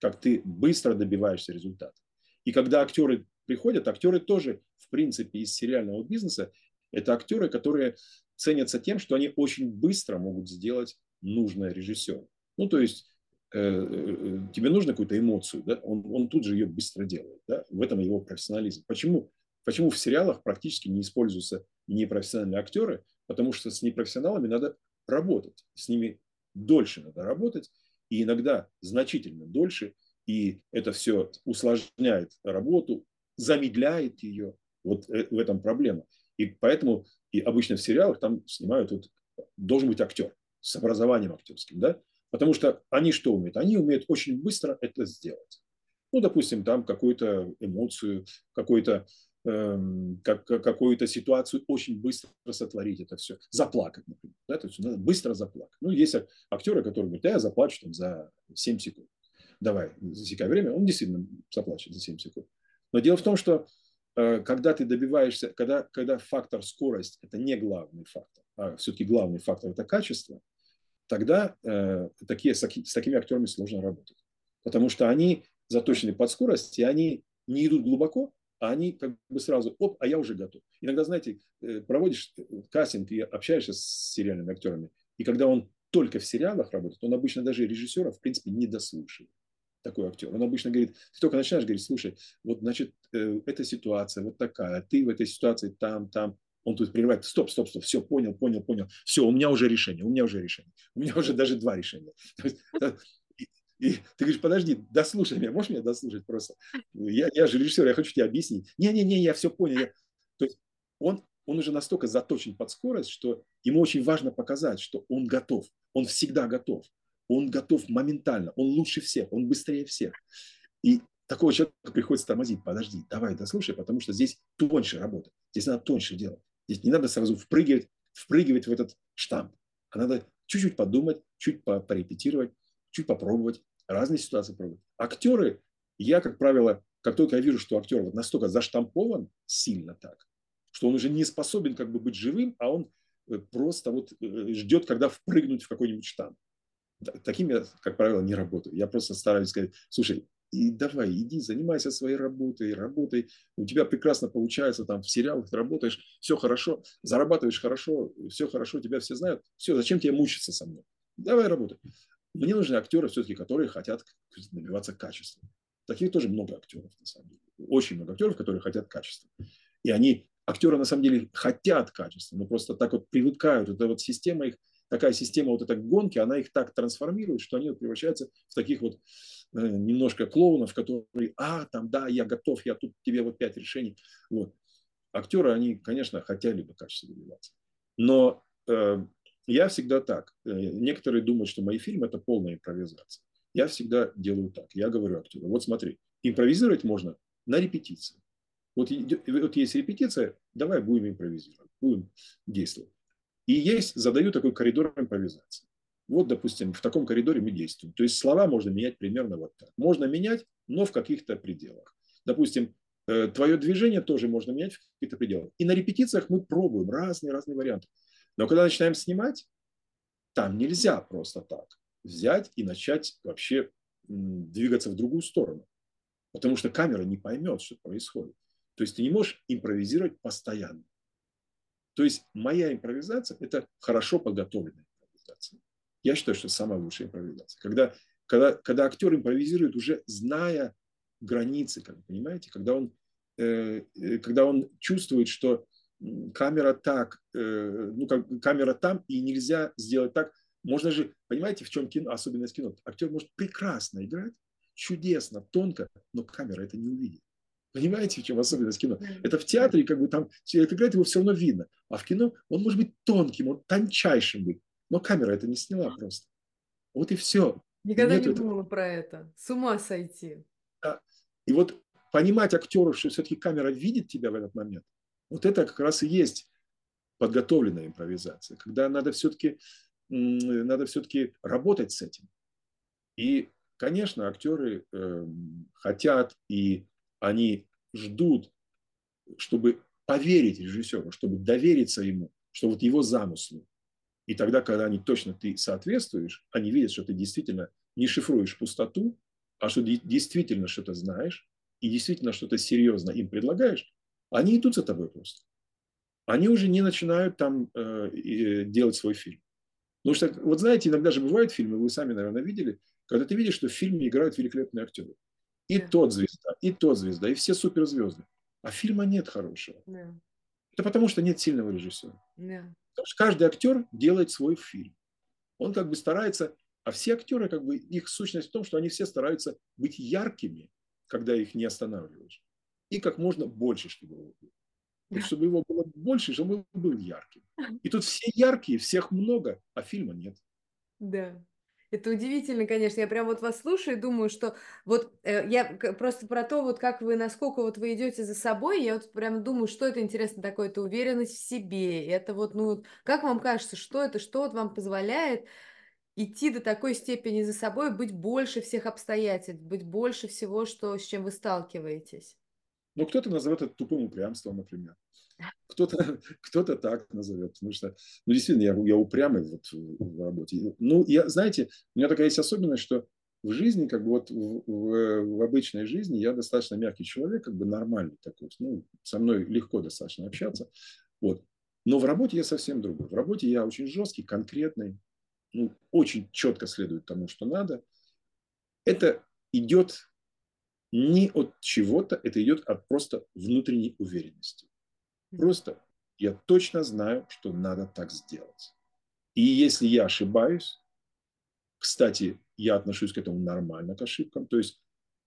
как ты быстро добиваешься результата. И когда актеры приходят, актеры тоже, в принципе, из сериального бизнеса, это актеры, которые ценятся тем, что они очень быстро могут сделать нужное режиссеру. Ну, то есть э, э, тебе нужно какую-то эмоцию, да? он, он тут же ее быстро делает. Да? В этом его профессионализм. Почему? Почему в сериалах практически не используются непрофессиональные актеры? Потому что с непрофессионалами надо работать, с ними дольше надо работать, и иногда значительно дольше, и это все усложняет работу, замедляет ее. Вот э, в этом проблема. И поэтому и обычно в сериалах там снимают, вот, должен быть актер с образованием актерским, да? Потому что они что умеют? Они умеют очень быстро это сделать. Ну, допустим, там какую-то эмоцию, какой-то как, какую-то ситуацию очень быстро сотворить это все. Заплакать, например. Да? То есть надо быстро заплакать. Ну, есть актеры, которые говорят, да, я заплачу там, за 7 секунд. Давай, засекай время. Он действительно заплачет за 7 секунд. Но дело в том, что Э, когда ты добиваешься, когда, когда фактор скорость – это не главный фактор, а все-таки главный фактор – это качество, тогда э, такие, с, с такими актерами сложно работать. Потому что они заточены под скорость, и они не идут глубоко, а они как бы сразу, оп, а я уже готов. Иногда, знаете, э, проводишь э, кастинг и общаешься с сериальными актерами, и когда он только в сериалах работает, он обычно даже режиссера, в принципе, не дослушивает такой актер. Он обычно говорит, ты только начинаешь говорить, слушай, вот, значит, э, эта ситуация вот такая, ты в этой ситуации там, там. Он тут прерывает, стоп, стоп, стоп, все, понял, понял, понял. Все, у меня уже решение, у меня уже решение. У меня уже даже два решения. И, ты говоришь, подожди, дослушай меня, можешь меня дослушать просто? Я, я же режиссер, я хочу тебе объяснить. Не-не-не, я все понял. Я... То есть он, он уже настолько заточен под скорость, что ему очень важно показать, что он готов, он всегда готов он готов моментально, он лучше всех, он быстрее всех. И такого человека приходится тормозить. Подожди, давай, дослушай, потому что здесь тоньше работа. Здесь надо тоньше делать. Здесь не надо сразу впрыгивать, впрыгивать в этот штамп. А надо чуть-чуть подумать, чуть порепетировать, чуть попробовать, разные ситуации пробовать. Актеры, я, как правило, как только я вижу, что актер вот настолько заштампован сильно так, что он уже не способен как бы быть живым, а он э, просто вот э, ждет, когда впрыгнуть в какой-нибудь штамп таким я, как правило, не работаю. Я просто стараюсь сказать, слушай, и давай, иди, занимайся своей работой, работай. У тебя прекрасно получается, там в сериалах ты работаешь, все хорошо, зарабатываешь хорошо, все хорошо, тебя все знают. Все, зачем тебе мучиться со мной? Давай работай. Мне нужны актеры все-таки, которые хотят добиваться качества. Таких тоже много актеров, на самом деле. Очень много актеров, которые хотят качества. И они, актеры на самом деле хотят качества, но просто так вот привыкают. Это вот система их такая система вот этой гонки, она их так трансформирует, что они вот превращаются в таких вот э, немножко клоунов, которые, а, там, да, я готов, я тут тебе вот пять решений. Вот. Актеры, они, конечно, хотели бы качественно добиваться. Но э, я всегда так. Э, некоторые думают, что мои фильмы – это полная импровизация. Я всегда делаю так. Я говорю актеру, вот смотри, импровизировать можно на репетиции. Вот, вот есть репетиция, давай будем импровизировать, будем действовать. И есть, задаю такой коридор импровизации. Вот, допустим, в таком коридоре мы действуем. То есть слова можно менять примерно вот так. Можно менять, но в каких-то пределах. Допустим, э, твое движение тоже можно менять в каких-то пределах. И на репетициях мы пробуем разные-разные варианты. Но когда начинаем снимать, там нельзя просто так взять и начать вообще двигаться в другую сторону. Потому что камера не поймет, что происходит. То есть ты не можешь импровизировать постоянно. То есть моя импровизация – это хорошо подготовленная импровизация. Я считаю, что это самая лучшая импровизация. Когда, когда, когда актер импровизирует, уже зная границы, как вы понимаете, когда он, э, э когда он чувствует, что камера так, э, ну, как камера там, и нельзя сделать так. Можно же, понимаете, в чем кино, особенность кино? Актер может прекрасно играть, чудесно, тонко, но камера это не увидит. Понимаете, в чем особенность кино? Это в театре, как бы там человек играет, его все равно видно. А в кино он может быть тонким, он тончайшим быть. Но камера это не сняла просто. Вот и все.
Никогда Нет не этого. думала про это. С ума сойти.
Да. И вот понимать актеру, что все-таки камера видит тебя в этот момент, вот это как раз и есть подготовленная импровизация, когда надо все-таки надо все-таки работать с этим. И, конечно, актеры э, хотят и они ждут, чтобы поверить режиссеру, чтобы довериться ему, что вот его замыслу. И тогда, когда они точно ты соответствуешь, они видят, что ты действительно не шифруешь пустоту, а что действительно что-то знаешь, и действительно что-то серьезно им предлагаешь, они идут за тобой просто. Они уже не начинают там э, делать свой фильм. Потому что, вот знаете, иногда же бывают фильмы, вы сами, наверное, видели, когда ты видишь, что в фильме играют великолепные актеры. И yeah. тот звезда, и тот звезда, и все суперзвезды. А фильма нет хорошего. Yeah. Это потому, что нет сильного режиссера. Yeah. Потому что каждый актер делает свой фильм. Он как бы старается, а все актеры, как бы, их сущность в том, что они все стараются быть яркими, когда их не останавливаешь. И как можно больше, чтобы его было. И чтобы его было больше, чтобы он был ярким. И тут все яркие, всех много, а фильма нет.
Да. Это удивительно, конечно. Я прям вот вас слушаю и думаю, что вот э, я просто про то, вот как вы, насколько вот вы идете за собой, я вот прям думаю, что это интересно такое, это уверенность в себе. Это вот, ну, как вам кажется, что это, что вот вам позволяет идти до такой степени за собой, быть больше всех обстоятельств, быть больше всего, что, с чем вы сталкиваетесь?
Ну, кто-то назовет это тупым упрямством, например. Кто-то кто так назовет, потому что, ну, действительно, я, я упрямый вот в, в работе. Ну, я, знаете, у меня такая есть особенность, что в жизни, как бы вот в, в, в обычной жизни я достаточно мягкий человек, как бы нормальный такой, ну, со мной легко достаточно общаться, вот. Но в работе я совсем другой. В работе я очень жесткий, конкретный, ну, очень четко следует тому, что надо. Это идет не от чего-то, это идет от просто внутренней уверенности. Просто я точно знаю, что надо так сделать. И если я ошибаюсь, кстати, я отношусь к этому нормально, к ошибкам. То есть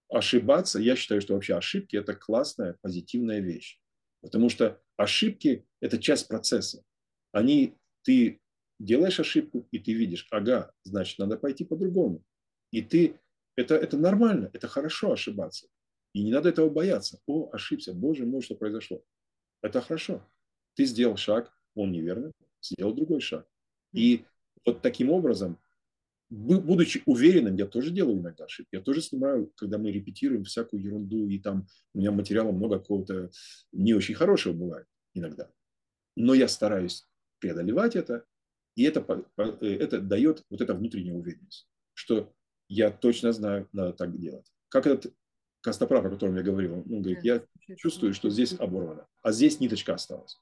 ошибаться, я считаю, что вообще ошибки – это классная, позитивная вещь. Потому что ошибки – это часть процесса. Они, ты делаешь ошибку, и ты видишь, ага, значит, надо пойти по-другому. И ты, это, это нормально, это хорошо ошибаться. И не надо этого бояться. О, ошибся, боже мой, что произошло. Это хорошо. Ты сделал шаг, он неверный, сделал другой шаг. И вот таким образом, будучи уверенным, я тоже делаю иногда ошибки. Я тоже снимаю, когда мы репетируем всякую ерунду, и там у меня материала много какого-то не очень хорошего бывает иногда. Но я стараюсь преодолевать это, и это, это дает вот эта внутренняя уверенность, что я точно знаю, надо так делать. Как этот Костоправ, о котором я говорил, он говорит, я чувствую, что здесь оборвано, а здесь ниточка осталась.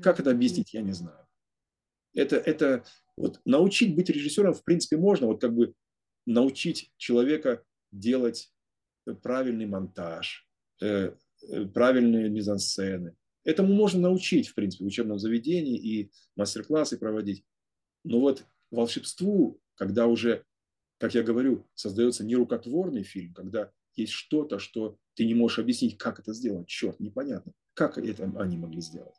Как это объяснить, я не знаю. Это, это вот научить быть режиссером, в принципе, можно, вот как бы научить человека делать правильный монтаж, э, э, правильные мизансцены. Этому можно научить, в принципе, в учебном заведении и мастер-классы проводить. Но вот волшебству, когда уже, как я говорю, создается нерукотворный фильм, когда есть что-то, что ты не можешь объяснить, как это сделать. Черт, непонятно. Как это они могли сделать?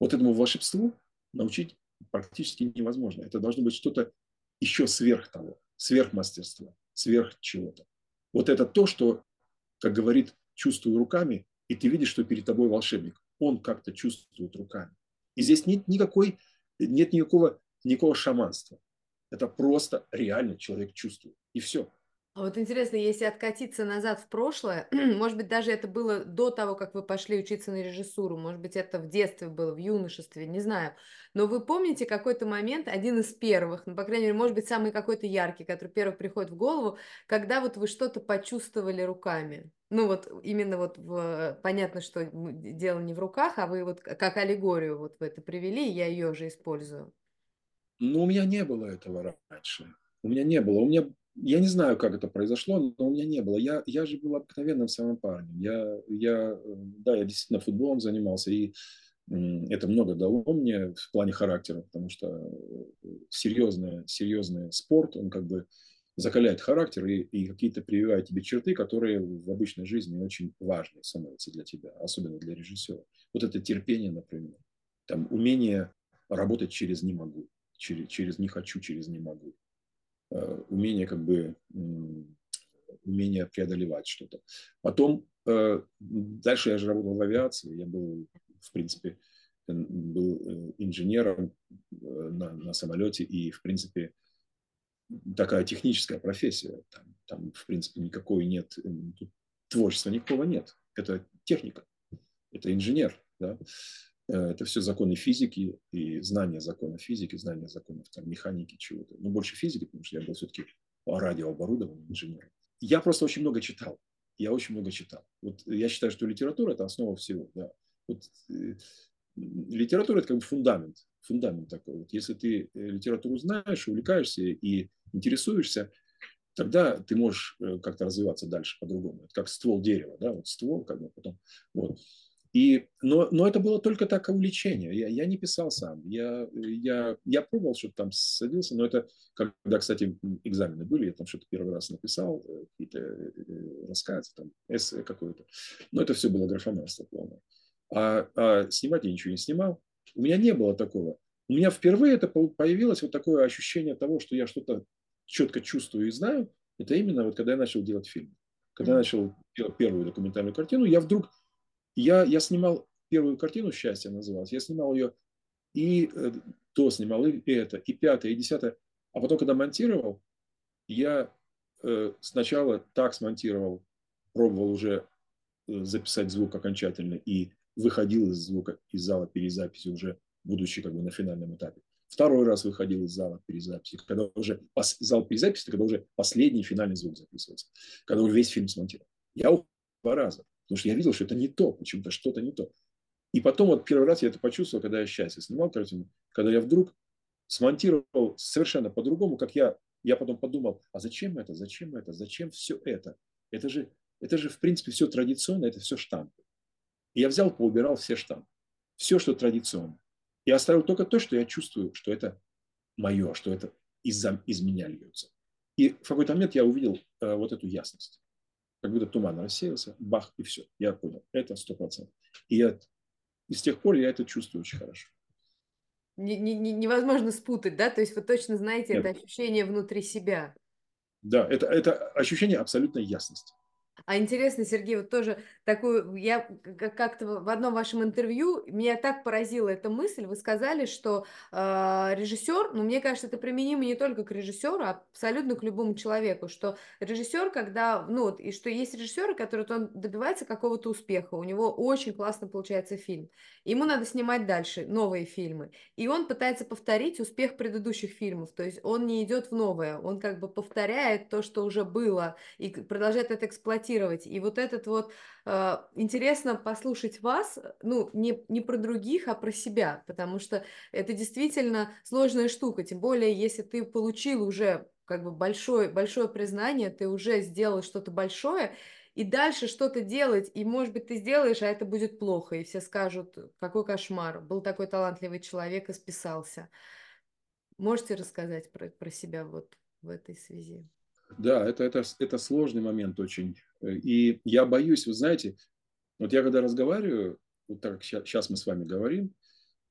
Вот этому волшебству научить практически невозможно. Это должно быть что-то еще сверх того, сверх мастерства, сверх чего-то. Вот это то, что, как говорит, чувствую руками, и ты видишь, что перед тобой волшебник. Он как-то чувствует руками. И здесь нет никакой, нет никакого, никакого шаманства. Это просто реально человек чувствует. И все.
А вот интересно, если откатиться назад в прошлое, может быть, даже это было до того, как вы пошли учиться на режиссуру, может быть, это в детстве было, в юношестве, не знаю. Но вы помните какой-то момент, один из первых, ну, по крайней мере, может быть, самый какой-то яркий, который первый приходит в голову, когда вот вы что-то почувствовали руками? Ну вот именно вот в, понятно, что дело не в руках, а вы вот как аллегорию вот в это привели, я ее же использую.
Ну, у меня не было этого раньше. У меня не было. У меня я не знаю, как это произошло, но у меня не было. Я, я же был обыкновенным самым парнем. Я, я, да, я действительно футболом занимался, и это много дало мне в плане характера, потому что серьезный, серьезный спорт, он как бы закаляет характер и, и какие-то прививает тебе черты, которые в обычной жизни очень важны становятся для тебя, особенно для режиссера. Вот это терпение, например, там умение работать через «не могу», через, через «не хочу», через «не могу». Э, умение как бы умение преодолевать что-то. Потом э, дальше я же работал в авиации, я был в принципе был инженером на, на самолете и, в принципе, такая техническая профессия. Там, там, в принципе, никакой нет, творчества никакого нет. Это техника, это инженер. Да? Это все законы физики и знания закона физики, знания законов там, механики, чего-то. Ну, больше физики, потому что я был все-таки радиооборудованным инженером. Я просто очень много читал. Я очень много читал. Вот я считаю, что литература – это основа всего. Да. Вот, э, литература – это как бы фундамент. Фундамент такой. Вот если ты э, литературу знаешь, увлекаешься и интересуешься, тогда ты можешь э, как-то развиваться дальше по-другому. Это как ствол дерева, да, вот ствол, как бы потом. Вот. И, но, но это было только так увлечение. Я, я не писал сам. Я, я, я пробовал, что-то там садился, но это, когда, кстати, экзамены были, я там что-то первый раз написал, э, какие-то э, рассказы, там, эссе какое-то. Но это все было графомерство полное. А, а снимать я ничего не снимал. У меня не было такого. У меня впервые это появилось вот такое ощущение того, что я что-то четко чувствую и знаю. Это именно вот когда я начал делать фильм. Когда я начал делать первую документальную картину, я вдруг я, я снимал первую картину «Счастье» называлась. Я снимал ее и э, то снимал, и это, и пятое, и десятое. А потом, когда монтировал, я э, сначала так смонтировал, пробовал уже э, записать звук окончательно и выходил из звука из зала перезаписи уже, будучи как бы на финальном этапе. Второй раз выходил из зала перезаписи, когда уже зал перезаписи, когда уже последний финальный звук записывался, когда уже весь фильм смонтировал. Я два раза. Потому что я видел, что это не то, почему-то что-то не то. И потом вот первый раз я это почувствовал, когда я счастье снимал картину, когда я вдруг смонтировал совершенно по-другому, как я, я потом подумал, а зачем это, зачем это, зачем все это? Это же, это же в принципе все традиционно, это все штампы. И я взял, поубирал все штампы. Все, что традиционно. И оставил только то, что я чувствую, что это мое, что это из, из меня льется. И в какой-то момент я увидел э, вот эту ясность как будто туман рассеялся, бах, и все. Я понял, это сто процентов. И, я, и с тех пор я это чувствую очень хорошо.
Не, не, невозможно спутать, да? То есть вы точно знаете Нет. это ощущение внутри себя.
Да, это, это ощущение абсолютной ясности.
А интересно, Сергей, вот тоже такую, я как-то в одном вашем интервью, меня так поразила эта мысль, вы сказали, что э, режиссер, ну, мне кажется, это применимо не только к режиссеру, а абсолютно к любому человеку, что режиссер, когда, ну, вот, и что есть режиссеры, которые вот он добивается какого-то успеха, у него очень классно получается фильм, ему надо снимать дальше новые фильмы, и он пытается повторить успех предыдущих фильмов, то есть он не идет в новое, он как бы повторяет то, что уже было, и продолжает это эксплуатировать, комментировать. И вот этот вот э, интересно послушать вас, ну, не, не про других, а про себя, потому что это действительно сложная штука, тем более, если ты получил уже как бы большое, большое признание, ты уже сделал что-то большое, и дальше что-то делать, и, может быть, ты сделаешь, а это будет плохо, и все скажут, какой кошмар, был такой талантливый человек и списался. Можете рассказать про, про себя вот в этой связи?
Да, это, это, это сложный момент очень. И я боюсь, вы знаете, вот я когда разговариваю, вот так сейчас мы с вами говорим,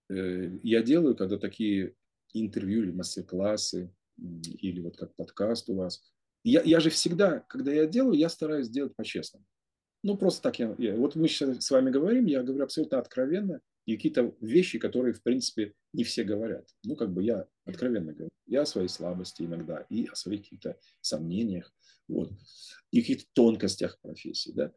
э, я делаю, когда такие интервью или мастер-классы, или вот как подкаст у вас, я, я же всегда, когда я делаю, я стараюсь делать по-честному. Ну, просто так я, я... Вот мы сейчас с вами говорим, я говорю абсолютно откровенно, и какие-то вещи, которые, в принципе, не все говорят. Ну, как бы я откровенно говорю. Я о своей слабости иногда и о своих каких-то сомнениях, вот, и каких-то тонкостях профессии, да.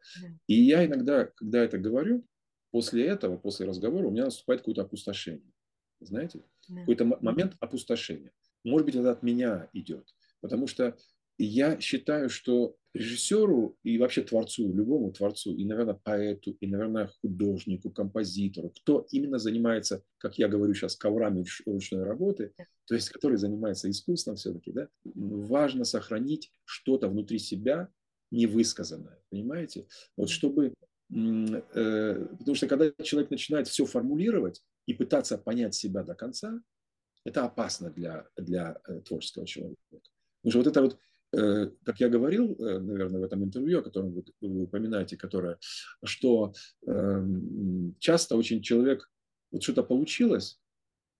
И я иногда, когда это говорю, после этого, после разговора у меня наступает какое-то опустошение. Знаете? Какой-то момент опустошения. Может быть, это от меня идет. Потому что я считаю, что режиссеру и вообще творцу, любому творцу, и, наверное, поэту, и, наверное, художнику, композитору, кто именно занимается, как я говорю сейчас, коврами ручной работы, то есть который занимается искусством все-таки, да, важно сохранить что-то внутри себя невысказанное, понимаете? Вот чтобы э, потому что когда человек начинает все формулировать и пытаться понять себя до конца, это опасно для, для э, творческого человека. Потому что вот это вот как я говорил, э, наверное, в этом интервью, о котором вы, вы упоминаете, которое, что эм, часто очень человек, вот что-то получилось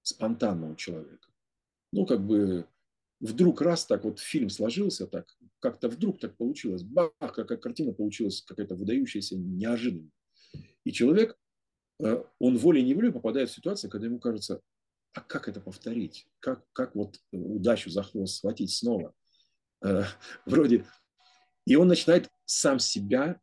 спонтанно у человека, ну, как бы вдруг раз так вот фильм сложился так, как-то вдруг так получилось, бах, какая картина получилась какая-то выдающаяся, неожиданная. И человек э, он волей-неволей попадает в ситуацию, когда ему кажется, а как это повторить? Как, как вот удачу за хвост схватить снова? Э, вроде... И он начинает сам себя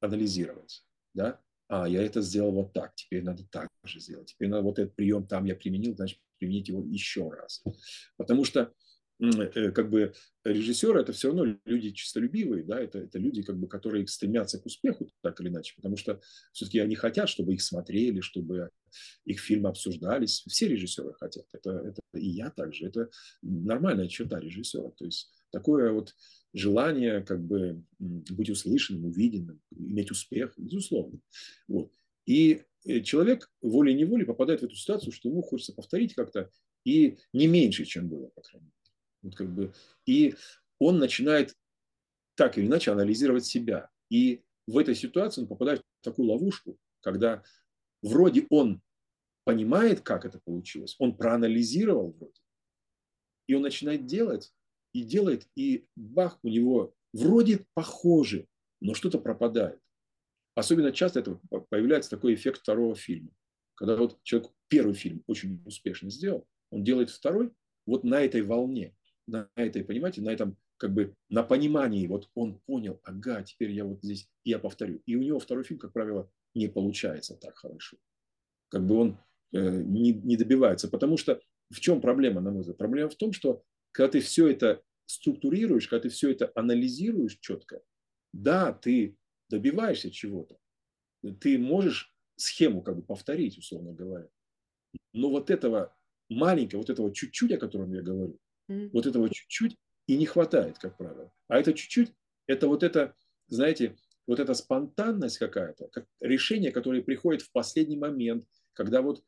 анализировать. Да? А, я это сделал вот так, теперь надо так же сделать. Теперь надо вот этот прием там я применил, значит, применить его еще раз. Потому что Э, как бы режиссеры это все равно люди чистолюбивые, да, это, это люди, как бы, которые стремятся к успеху так или иначе, потому что все-таки они хотят, чтобы их смотрели, чтобы их фильмы обсуждались. Все режиссеры хотят. Это, это и я также. Это нормальная черта режиссера. То есть такое вот желание как бы быть услышанным, увиденным, иметь успех, безусловно. Вот. И э, человек волей-неволей попадает в эту ситуацию, что ему хочется повторить как-то и не меньше, чем было, по крайней мере. Вот как бы, и он начинает так или иначе анализировать себя. И в этой ситуации он попадает в такую ловушку, когда вроде он понимает, как это получилось, он проанализировал вроде, и он начинает делать, и делает, и бах, у него вроде похоже, но что-то пропадает. Особенно часто это появляется такой эффект второго фильма. Когда вот человек первый фильм очень успешно сделал, он делает второй вот на этой волне на этой, понимаете, на этом как бы на понимании, вот он понял, ага, теперь я вот здесь, я повторю. И у него второй фильм, как правило, не получается так хорошо. Как бы он э, не, не добивается. Потому что в чем проблема, на мой взгляд? Проблема в том, что когда ты все это структурируешь, когда ты все это анализируешь четко, да, ты добиваешься чего-то. Ты можешь схему как бы повторить, условно говоря. Но вот этого маленького, вот этого чуть-чуть, о котором я говорю, Mm. Вот этого чуть-чуть и не хватает, как правило. А это чуть-чуть, это вот это, знаете, вот эта спонтанность какая-то, как решение, которое приходит в последний момент, когда вот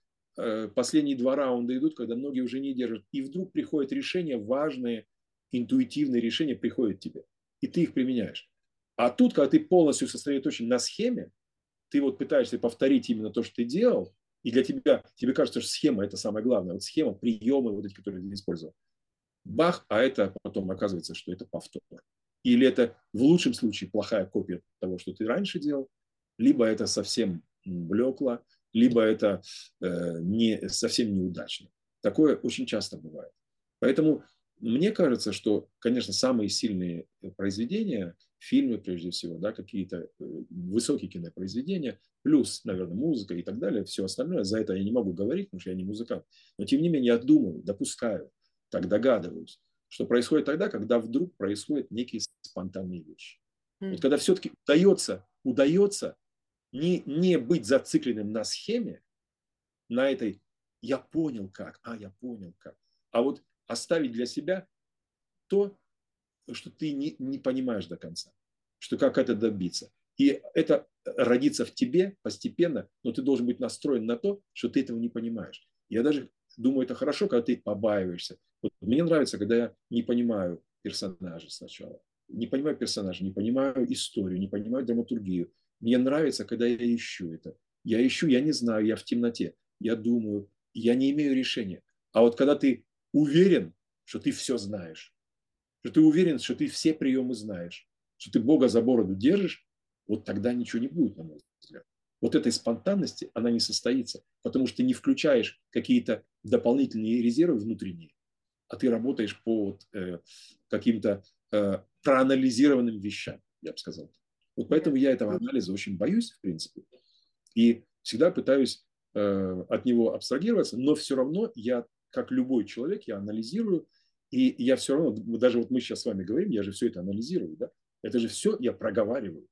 последние два раунда идут, когда многие уже не держат, и вдруг приходит решение, важные, интуитивные решения приходят тебе, и ты их применяешь. А тут, когда ты полностью сосредоточен на схеме, ты вот пытаешься повторить именно то, что ты делал, и для тебя, тебе кажется, что схема – это самое главное. Вот схема, приемы, вот эти, которые ты использовал бах, а это потом оказывается, что это повтор. Или это в лучшем случае плохая копия того, что ты раньше делал, либо это совсем блекло, либо это э, не, совсем неудачно. Такое очень часто бывает. Поэтому мне кажется, что, конечно, самые сильные произведения, фильмы прежде всего, да, какие-то э, высокие кинопроизведения, плюс, наверное, музыка и так далее, все остальное, за это я не могу говорить, потому что я не музыкант. Но тем не менее я думаю, допускаю, так догадываюсь, что происходит тогда, когда вдруг происходят некие спонтанные вещи. Mm. Вот когда все-таки удается, удается не, не быть зацикленным на схеме, на этой «я понял как», «а, я понял как», а вот оставить для себя то, что ты не, не понимаешь до конца, что как это добиться. И это родится в тебе постепенно, но ты должен быть настроен на то, что ты этого не понимаешь. Я даже думаю, это хорошо, когда ты побаиваешься. Вот мне нравится, когда я не понимаю персонажа сначала. Не понимаю персонажа, не понимаю историю, не понимаю драматургию. Мне нравится, когда я ищу это. Я ищу, я не знаю, я в темноте. Я думаю, я не имею решения. А вот когда ты уверен, что ты все знаешь, что ты уверен, что ты все приемы знаешь, что ты Бога за бороду держишь, вот тогда ничего не будет, на мой взгляд вот этой спонтанности, она не состоится, потому что ты не включаешь какие-то дополнительные резервы внутренние, а ты работаешь по вот, э, каким-то э, проанализированным вещам, я бы сказал. Вот поэтому я этого анализа очень боюсь, в принципе, и всегда пытаюсь э, от него абстрагироваться, но все равно я, как любой человек, я анализирую, и я все равно, даже вот мы сейчас с вами говорим, я же все это анализирую, да, это же все я проговариваю.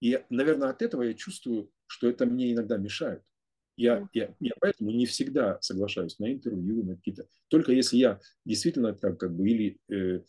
И, наверное, от этого я чувствую, что это мне иногда мешает. Я, я, я поэтому не всегда соглашаюсь на интервью, на какие-то. Только если я действительно как, как бы или э,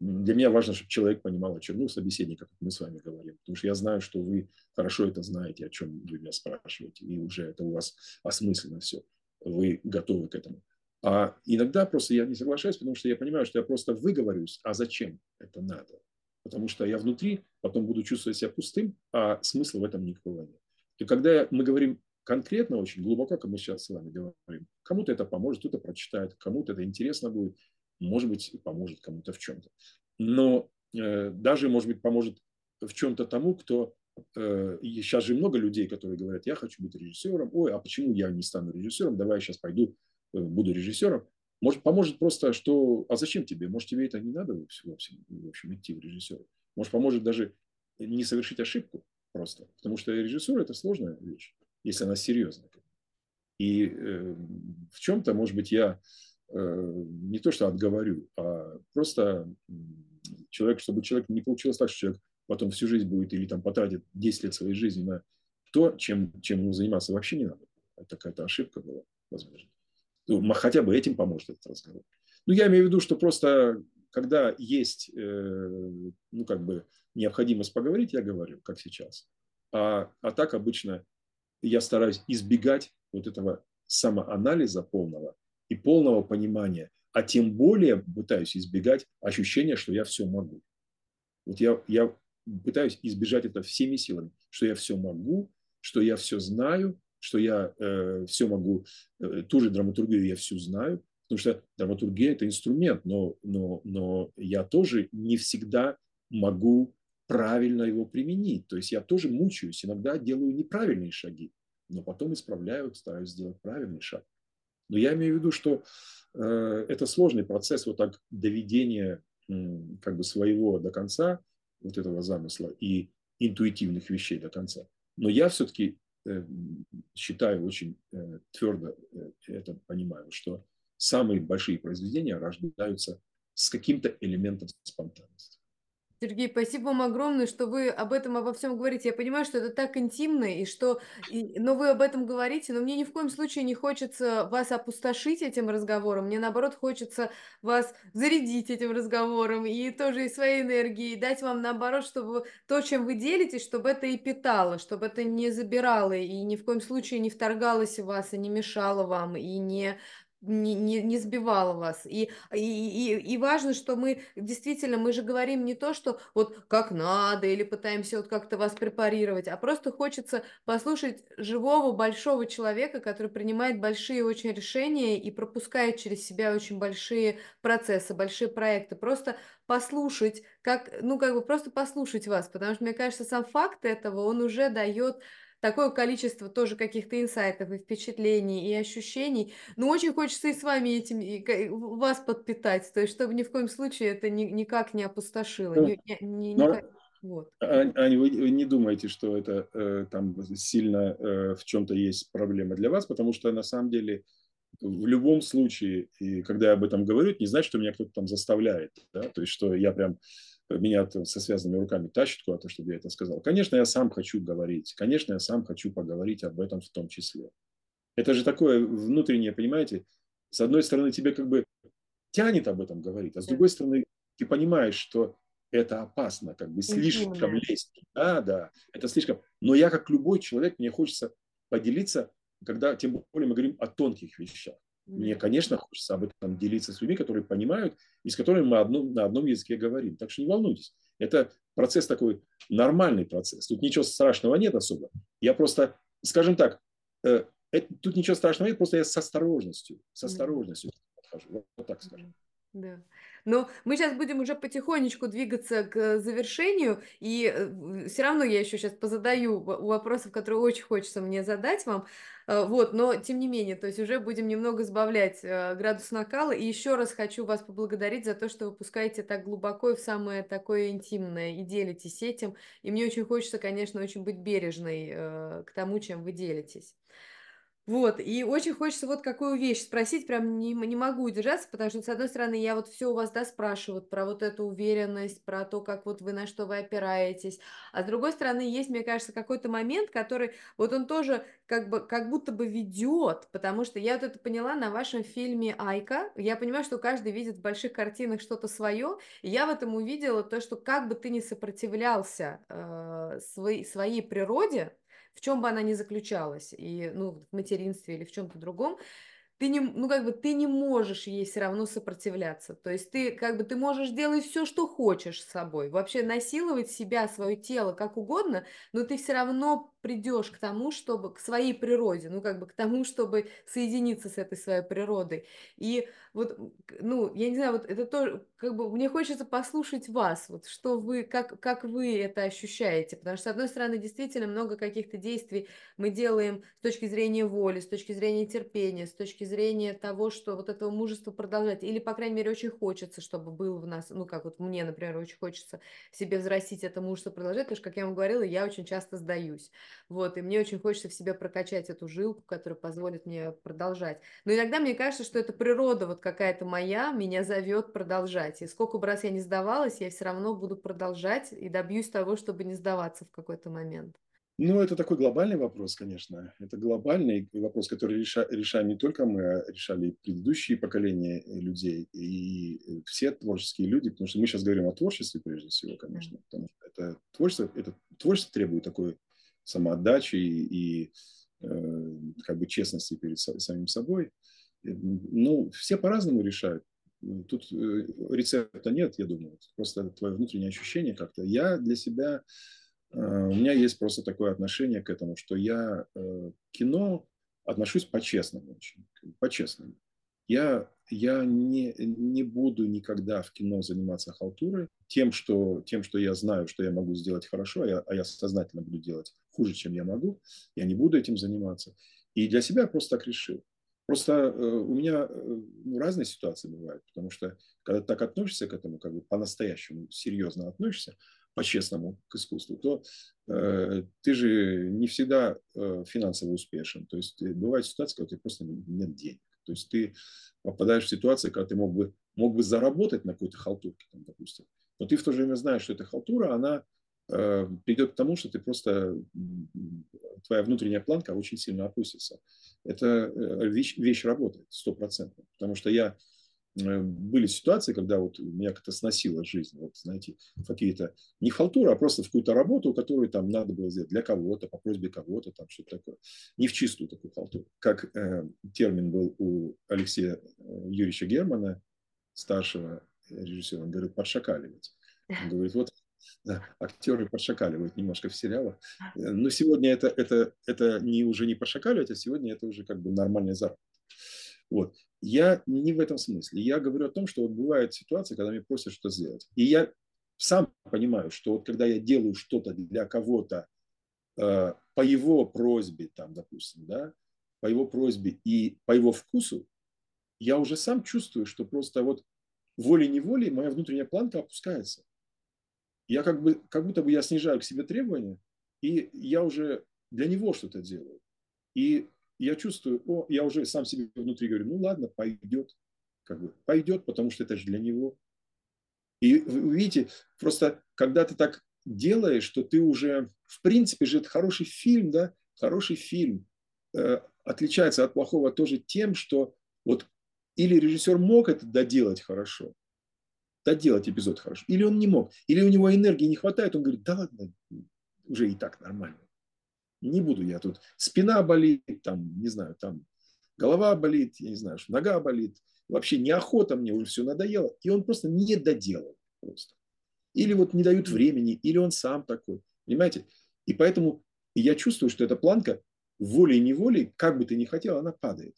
для меня важно, чтобы человек понимал, о чем, ну, собеседник, как мы с вами говорим. Потому что я знаю, что вы хорошо это знаете, о чем вы меня спрашиваете, и уже это у вас осмысленно все. Вы готовы к этому. А иногда просто я не соглашаюсь, потому что я понимаю, что я просто выговорюсь, а зачем это надо? Потому что я внутри потом буду чувствовать себя пустым, а смысла в этом никакого нет. И когда мы говорим конкретно, очень глубоко, как мы сейчас с вами говорим, кому-то это поможет, кто-то прочитает, кому-то это интересно будет, может быть, поможет кому-то в чем-то. Но э, даже, может быть, поможет в чем-то тому, кто э, сейчас же много людей, которые говорят, я хочу быть режиссером, ой, а почему я не стану режиссером, давай я сейчас пойду, э, буду режиссером. Может, поможет просто, что, а зачем тебе? Может, тебе это не надо в общем, в общем идти в режиссера? Может, поможет даже не совершить ошибку просто. Потому что режиссура – это сложная вещь, если она серьезная. И э, в чем-то, может быть, я не то что отговорю, а просто человек, чтобы человек не получилось так, что человек потом всю жизнь будет или там потратит 10 лет своей жизни на то, чем, чем ему заниматься вообще не надо. Это какая-то ошибка была, возможно. Ну, хотя бы этим поможет этот разговор. Ну, я имею в виду, что просто когда есть, э, ну, как бы необходимость поговорить, я говорю, как сейчас. А, а так обычно я стараюсь избегать вот этого самоанализа полного и полного понимания, а тем более пытаюсь избегать ощущения, что я все могу. Вот я, я пытаюсь избежать это всеми силами, что я все могу, что я все знаю, что я э, все могу, э, ту же драматургию я всю знаю, потому что драматургия – это инструмент, но, но, но я тоже не всегда могу правильно его применить. То есть я тоже мучаюсь, иногда делаю неправильные шаги, но потом исправляю, стараюсь сделать правильный шаг. Но я имею в виду, что э, это сложный процесс вот так доведения как бы своего до конца, вот этого замысла и интуитивных вещей до конца. Но я все-таки э, считаю очень э, твердо это понимаю, что самые большие произведения рождаются с каким-то элементом спонтанности.
Сергей, спасибо вам огромное, что вы об этом обо всем говорите. Я понимаю, что это так интимно, и что, и, но вы об этом говорите, но мне ни в коем случае не хочется вас опустошить этим разговором. Мне наоборот хочется вас зарядить этим разговором и тоже и своей энергией, дать вам наоборот, чтобы то, чем вы делитесь, чтобы это и питало, чтобы это не забирало и ни в коем случае не вторгалось в вас и не мешало вам и не не, не, не сбивала вас. И, и, и, и важно, что мы действительно, мы же говорим не то, что вот как надо, или пытаемся вот как-то вас препарировать, а просто хочется послушать живого, большого человека, который принимает большие очень решения и пропускает через себя очень большие процессы, большие проекты. Просто послушать, как, ну, как бы просто послушать вас, потому что, мне кажется, сам факт этого, он уже дает такое количество тоже каких-то инсайтов и впечатлений, и ощущений. Но очень хочется и с вами этим, и вас подпитать, то есть чтобы ни в коем случае это ни, никак не опустошило.
Ну,
ни, ни, никак... Вот.
Аня, вы, вы не думаете, что это э, там сильно э, в чем-то есть проблема для вас, потому что на самом деле в любом случае, и когда я об этом говорю, это не значит, что меня кто-то там заставляет, да? то есть что я прям меня со связанными руками тащит куда-то, чтобы я это сказал. Конечно, я сам хочу говорить. Конечно, я сам хочу поговорить об этом в том числе. Это же такое внутреннее, понимаете, с одной стороны, тебе как бы тянет об этом говорить, а с другой стороны, ты понимаешь, что это опасно, как бы слишком лезть. Да, да, это слишком. Но я, как любой человек, мне хочется поделиться, когда, тем более мы говорим о тонких вещах. Мне, конечно, хочется об этом делиться с людьми, которые понимают и с которыми мы одном, на одном языке говорим. Так что не волнуйтесь. Это процесс такой, нормальный процесс. Тут ничего страшного нет особо. Я просто, скажем так, э, это, тут ничего страшного нет, просто я с осторожностью, с осторожностью подхожу. Вот, вот так скажем.
Да. Но мы сейчас будем уже потихонечку двигаться к завершению, и э, все равно я еще сейчас позадаю вопросов, которые очень хочется мне задать вам. Э, вот, но тем не менее, то есть уже будем немного сбавлять э, градус накала. И еще раз хочу вас поблагодарить за то, что вы пускаете так глубоко и в самое такое интимное и делитесь этим. И мне очень хочется, конечно, очень быть бережной к тому, чем вы делитесь. Вот, и очень хочется вот какую вещь спросить, прям не, не могу удержаться, потому что, с одной стороны, я вот все у вас, да, спрашиваю про вот эту уверенность, про то, как вот вы на что вы опираетесь, а с другой стороны, есть, мне кажется, какой-то момент, который, вот он тоже как бы, как будто бы ведет, потому что я вот это поняла на вашем фильме «Айка», я понимаю, что каждый видит в больших картинах что-то свое, и я в этом увидела то, что как бы ты ни сопротивлялся э, своей, своей природе, в чем бы она ни заключалась, и, ну, в материнстве или в чем-то другом, ты не, ну, как бы ты не можешь ей все равно сопротивляться. То есть ты, как бы, ты можешь делать все, что хочешь с собой, вообще насиловать себя, свое тело как угодно, но ты все равно придешь к тому, чтобы к своей природе, ну, как бы к тому, чтобы соединиться с этой своей природой. И вот, ну, я не знаю, вот это тоже, как бы, мне хочется послушать вас, вот что вы, как, как вы это ощущаете, потому что, с одной стороны, действительно много каких-то действий мы делаем с точки зрения воли, с точки зрения терпения, с точки зрения того, что вот этого мужества продолжать, или, по крайней мере, очень хочется, чтобы было в нас, ну, как вот мне, например, очень хочется себе взрастить это мужество продолжать, потому что, как я вам говорила, я очень часто сдаюсь, вот, и мне очень хочется в себе прокачать эту жилку, которая позволит мне продолжать. Но иногда мне кажется, что это природа вот какая-то моя меня зовет продолжать, и сколько бы раз я не сдавалась, я все равно буду продолжать и добьюсь того, чтобы не сдаваться в какой-то момент.
Ну, это такой глобальный вопрос, конечно. Это глобальный вопрос, который реша, решаем не только мы, а решали предыдущие поколения людей и все творческие люди, потому что мы сейчас говорим о творчестве прежде всего, конечно, потому что это творчество, это творчество требует такой самоотдачи и, и э, как бы честности перед самим собой. Ну, все по-разному решают. Тут э, рецепта нет, я думаю. Просто твое внутреннее ощущение как-то. Я для себя Э, у меня есть просто такое отношение к этому, что я э, кино отношусь по-честному очень, по-честному. Я, я не, не буду никогда в кино заниматься халтурой, тем что, тем, что я знаю, что я могу сделать хорошо, а я, а я сознательно буду делать хуже, чем я могу, я не буду этим заниматься. И для себя я просто так решил. Просто э, у меня э, ну, разные ситуации бывают, потому что когда так относишься к этому, как бы по-настоящему серьезно относишься, по-честному к искусству, то э, ты же не всегда э, финансово успешен. То есть э, бывает ситуация, когда у тебя просто нет денег. То есть ты попадаешь в ситуацию, когда ты мог бы, мог бы заработать на какой-то халтурке, там, допустим, но ты в то же время знаешь, что эта халтура, она э, придет к тому, что ты просто, твоя внутренняя планка очень сильно опустится. Это э, вещь, вещь работает стопроцентно. Потому что я были ситуации, когда вот меня как-то сносило жизнь, вот, знаете, какие-то, не халтуры, а просто в какую-то работу, которую там надо было сделать для кого-то, по просьбе кого-то, там что-то такое. Не в чистую такую халтуру. Как э, термин был у Алексея э, Юрьевича Германа, старшего режиссера, он говорит, подшакаливать. Он говорит, вот да, актеры подшакаливают немножко в сериалах. Э, но сегодня это, это, это не, уже не подшакаливать, а сегодня это уже как бы нормальный заработок. Вот. Я не в этом смысле. Я говорю о том, что вот бывают ситуации, когда мне просят что сделать. И я сам понимаю, что вот когда я делаю что-то для кого-то э, по его просьбе, там, допустим, да, по его просьбе и по его вкусу, я уже сам чувствую, что просто вот волей-неволей моя внутренняя планка опускается. Я как, бы, как будто бы я снижаю к себе требования, и я уже для него что-то делаю. И я чувствую, о, я уже сам себе внутри говорю, ну ладно, пойдет, как бы пойдет, потому что это же для него. И вы видите, просто когда ты так делаешь, что ты уже, в принципе же это хороший фильм, да, хороший фильм э, отличается от плохого тоже тем, что вот или режиссер мог это доделать хорошо, доделать эпизод хорошо, или он не мог, или у него энергии не хватает, он говорит, да ладно, уже и так нормально. Не буду я тут. Спина болит, там, не знаю, там голова болит, я не знаю, что нога болит. Вообще неохота мне, уже все надоело. И он просто не доделал. Просто. Или вот не дают времени, или он сам такой. Понимаете? И поэтому я чувствую, что эта планка волей-неволей, как бы ты ни хотел, она падает.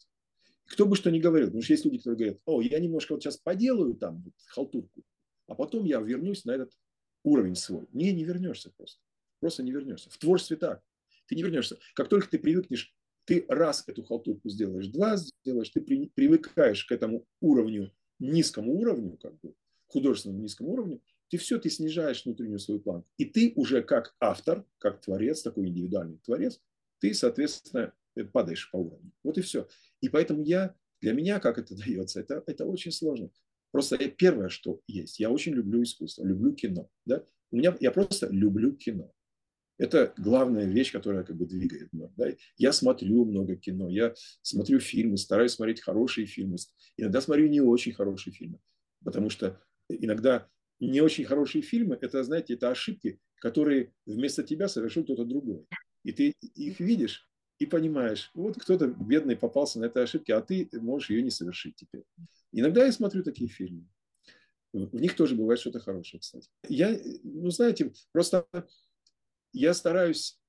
Кто бы что ни говорил. Потому что есть люди, которые говорят, о, я немножко вот сейчас поделаю там вот, халтурку, а потом я вернусь на этот уровень свой. Не, не вернешься просто. Просто не вернешься. В творчестве так ты не вернешься. Как только ты привыкнешь, ты раз эту халтурку сделаешь, два сделаешь, ты при, привыкаешь к этому уровню, низкому уровню, как бы, художественному низкому уровню, ты все, ты снижаешь внутреннюю свою планку. И ты уже как автор, как творец, такой индивидуальный творец, ты, соответственно, падаешь по уровню. Вот и все. И поэтому я, для меня, как это дается, это, это очень сложно. Просто первое, что есть, я очень люблю искусство, люблю кино. Да? У меня, я просто люблю кино. Это главная вещь, которая как бы двигает мной. Да? Я смотрю много кино, я смотрю фильмы, стараюсь смотреть хорошие фильмы. Иногда смотрю не очень хорошие фильмы, потому что иногда не очень хорошие фильмы, это, знаете, это ошибки, которые вместо тебя совершил кто-то другой. И ты их видишь и понимаешь, вот кто-то бедный попался на этой ошибке, а ты можешь ее не совершить теперь. Иногда я смотрю такие фильмы. В них тоже бывает что-то хорошее, кстати. Я, ну, знаете, просто я стараюсь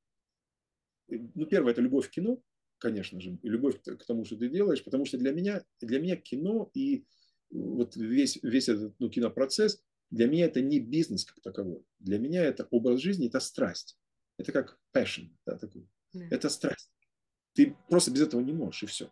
ну, первое, это любовь к кино, конечно же, любовь к тому, что ты делаешь, потому что для меня, для меня кино и вот весь, весь этот ну, кинопроцесс, для меня это не бизнес как таковой. Для меня это образ жизни, это страсть. Это как passion, да, такой. Yeah. Это страсть. Ты просто без этого не можешь, и все.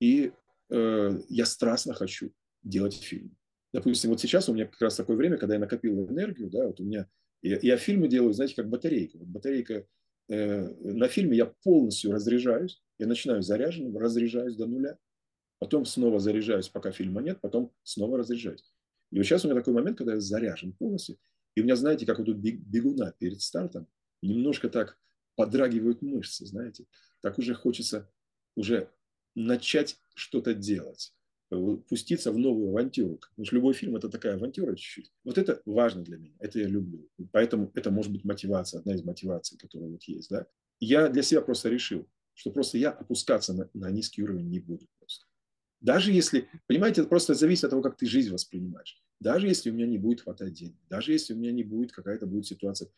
И э, я страстно хочу делать фильм. Допустим, вот сейчас у меня как раз такое время, когда я накопил энергию, да, вот у меня, я, фильмы делаю, знаете, как батарейка. Вот батарейка э, на фильме я полностью разряжаюсь, я начинаю заряженным, разряжаюсь до нуля, потом снова заряжаюсь, пока фильма нет, потом снова разряжаюсь. И вот сейчас у меня такой момент, когда я заряжен полностью, и у меня, знаете, как вот тут бегуна перед стартом, немножко так подрагивают мышцы, знаете, так уже хочется уже начать что-то делать, пуститься в новую авантюру. Потому что любой фильм – это такая авантюра чуть-чуть. Вот это важно для меня, это я люблю. Поэтому это может быть мотивация, одна из мотиваций, которая вот есть. Да? Я для себя просто решил, что просто я опускаться на, на низкий уровень не буду просто. Даже если, понимаете, это просто зависит от того, как ты жизнь воспринимаешь. Даже если у меня не будет хватать денег, даже если у меня не будет какая-то будет ситуация,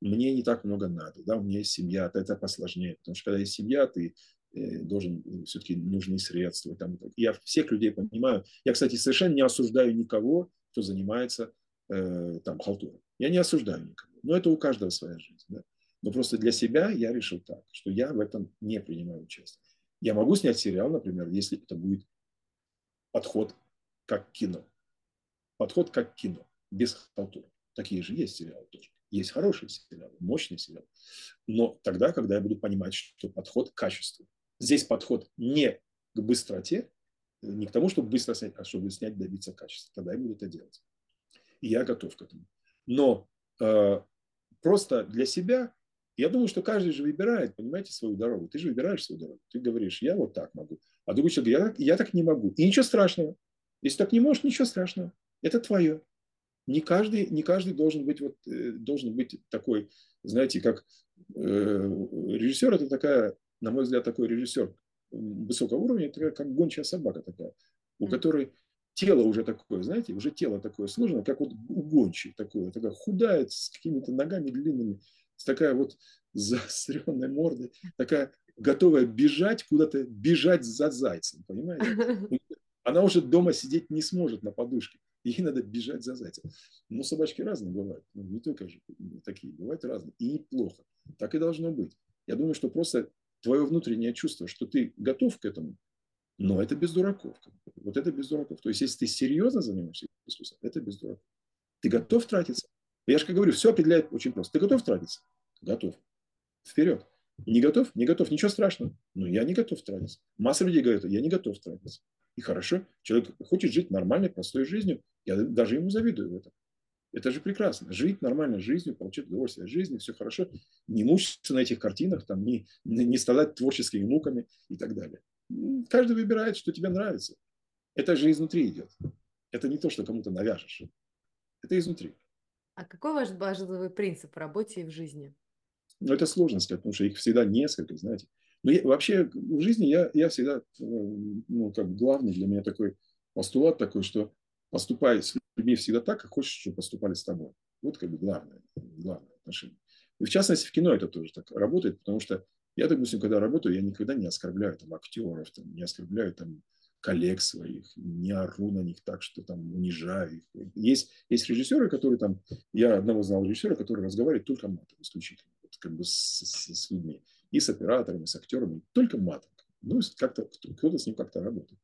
мне не так много надо, да, у меня есть семья, это посложнее, потому что когда есть семья, ты э, должен, э, все-таки нужны средства. Там, я всех людей понимаю. Я, кстати, совершенно не осуждаю никого, кто занимается э, там халтурой. Я не осуждаю никого. Но это у каждого своя жизнь. Да? Но просто для себя я решил так, что я в этом не принимаю участие. Я могу снять сериал, например, если это будет подход как кино. Подход как кино, без халтуры. Такие же есть сериалы тоже. Есть хорошие сериалы, мощные сериалы. Но тогда, когда я буду понимать, что подход к качеству. Здесь подход не к быстроте, не к тому, чтобы быстро снять, а чтобы снять, добиться качества. Тогда я буду это делать. И я готов к этому. Но э, просто для себя я думаю, что каждый же выбирает, понимаете, свою дорогу. Ты же выбираешь свою дорогу. Ты говоришь, я вот так могу. А другой человек говорит, я, я так не могу. И ничего страшного. Если так не можешь, ничего страшного. Это твое. Не каждый, не каждый должен быть вот э, должен быть такой, знаете, как э, режиссер это такая, на мой взгляд, такой режиссер высокого уровня, это как гончая собака такая, у которой тело уже такое, знаете, уже тело такое сложное, как вот у гончей такое, такая худая, с какими-то ногами длинными, с такая вот заостренной мордой, такая готовая бежать куда-то, бежать за зайцем, понимаете? Она уже дома сидеть не сможет на подушке. Ей надо бежать за зайцем. Но собачки разные бывают. Ну, не только же такие, бывают разные. И неплохо. Так и должно быть. Я думаю, что просто твое внутреннее чувство, что ты готов к этому, но это без дураков. Вот это без дураков. То есть, если ты серьезно занимаешься искусством, это без дураков. Ты готов тратиться? Я же как говорю, все определяет очень просто. Ты готов тратиться? Готов. Вперед. Не готов? Не готов. Ничего страшного. Но я не готов тратиться. Масса людей говорят, я не готов тратиться. И хорошо. Человек хочет жить нормальной, простой жизнью. Я даже ему завидую в этом. Это же прекрасно. Жить нормальной жизнью, получать удовольствие от жизни, все хорошо. Не мучиться на этих картинах, там, не, не страдать творческими муками и так далее. Каждый выбирает, что тебе нравится. Это же изнутри идет. Это не то, что кому-то навяжешь. Это изнутри.
А какой ваш базовый принцип в работе и в жизни?
Ну, это сложно сказать, потому что их всегда несколько, знаете. Но я, вообще в жизни я, я всегда, ну, как главный для меня такой постулат такой, что поступай с людьми всегда так, как хочешь, чтобы поступали с тобой. Вот как бы главное, главное отношение. И в частности, в кино это тоже так работает, потому что я, допустим, когда работаю, я никогда не оскорбляю там актеров, там, не оскорбляю там коллег своих, не ору на них так, что там унижаю их. Есть, есть режиссеры, которые там, я одного знал режиссера, который разговаривает только матом исключительно, вот, как бы с, с, с людьми, и с операторами, с актерами, только матом. Ну, как-то кто-то с ним как-то работает.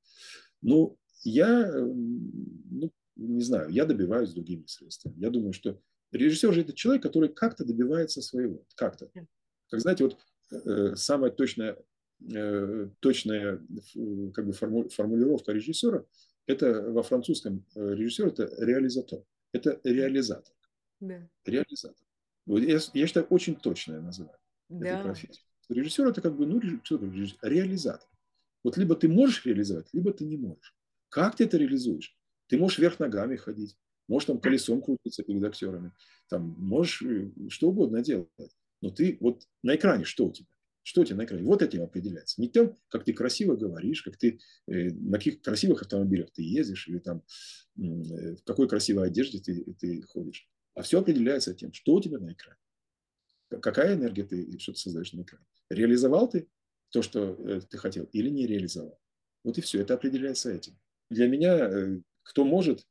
Ну, я, ну, не знаю, я добиваюсь другими средствами. Я думаю, что режиссер же это человек, который как-то добивается своего, как-то. Как знаете, вот э, самая точная Э, точная как бы, формулировка режиссера, это во французском э, режиссер это реализатор. Это реализатор. Да. Реализатор. Вот я, я считаю, очень точное название да. этой профессии. Режиссер это как бы, ну? Реализатор. Вот либо ты можешь реализовать, либо ты не можешь. Как ты это реализуешь? Ты можешь вверх ногами ходить, можешь там колесом крутиться перед актерами, там можешь э, что угодно делать. Но ты вот на экране что у тебя? Что у тебя на экране? Вот этим определяется. Не тем, как ты красиво говоришь, как ты, э, на каких красивых автомобилях ты ездишь, или там, э, в какой красивой одежде ты, ты ходишь. А все определяется тем, что у тебя на экране. какая энергия ты, что ты создаешь на экране. Реализовал ты то, что ты хотел, или не реализовал. Вот и все, это определяется этим. Для меня, кто может,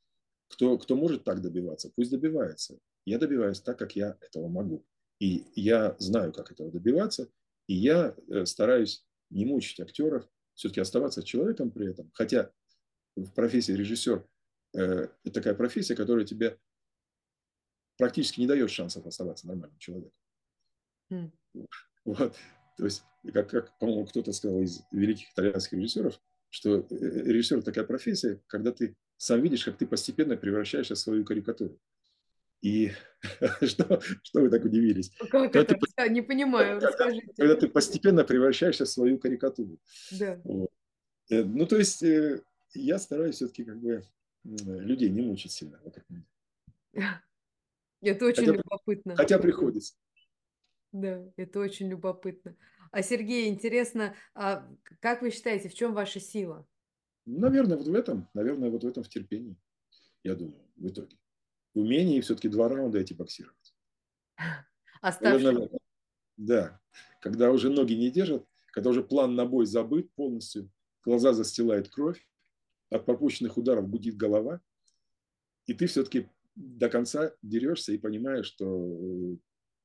кто, кто может так добиваться, пусть добивается. Я добиваюсь так, как я этого могу. И я знаю, как этого добиваться, и я э, стараюсь не мучить актеров, все-таки оставаться человеком при этом. Хотя в профессии режиссер это такая профессия, которая тебе практически не дает шансов оставаться нормальным человеком. Mm. Вот. То есть, как, как по-моему, кто-то сказал из великих итальянских режиссеров, что э, режиссер такая профессия, когда ты сам видишь, как ты постепенно превращаешься в свою карикатуру. И что, что вы так удивились?
Ну, как когда это? Ты, не понимаю, расскажите.
Когда ты постепенно превращаешься в свою карикатуру.
Да.
Вот. Э, ну, то есть, э, я стараюсь все-таки как бы людей не мучить сильно.
Это очень
хотя,
любопытно.
Хотя приходится.
Да, это очень любопытно. А Сергей, интересно, а как вы считаете, в чем ваша сила?
Наверное, вот в этом, наверное, вот в этом в терпении, я думаю, в итоге. В умении все-таки два раунда эти боксировать.
Оставшись.
Да, когда уже ноги не держат, когда уже план на бой забыт полностью, глаза застилает кровь, от пропущенных ударов гудит голова, и ты все-таки до конца дерешься и понимаешь, что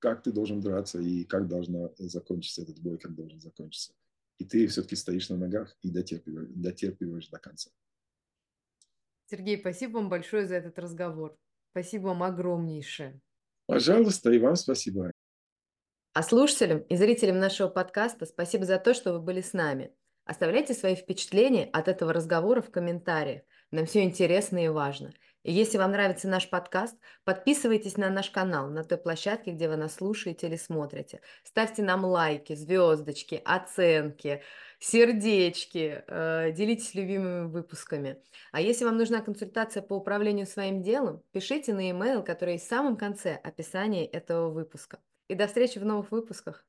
как ты должен драться и как должна закончиться этот бой, как должен закончиться. И ты все-таки стоишь на ногах и дотерпиваешь, дотерпиваешь до конца.
Сергей, спасибо вам большое за этот разговор. Спасибо вам огромнейшее.
Пожалуйста, и вам спасибо.
А слушателям и зрителям нашего подкаста спасибо за то, что вы были с нами. Оставляйте свои впечатления от этого разговора в комментариях. Нам все интересно и важно. Если вам нравится наш подкаст, подписывайтесь на наш канал на той площадке, где вы нас слушаете или смотрите. Ставьте нам лайки, звездочки, оценки, сердечки, э, делитесь любимыми выпусками. А если вам нужна консультация по управлению своим делом, пишите на e-mail, который есть в самом конце описания этого выпуска. И до встречи в новых выпусках.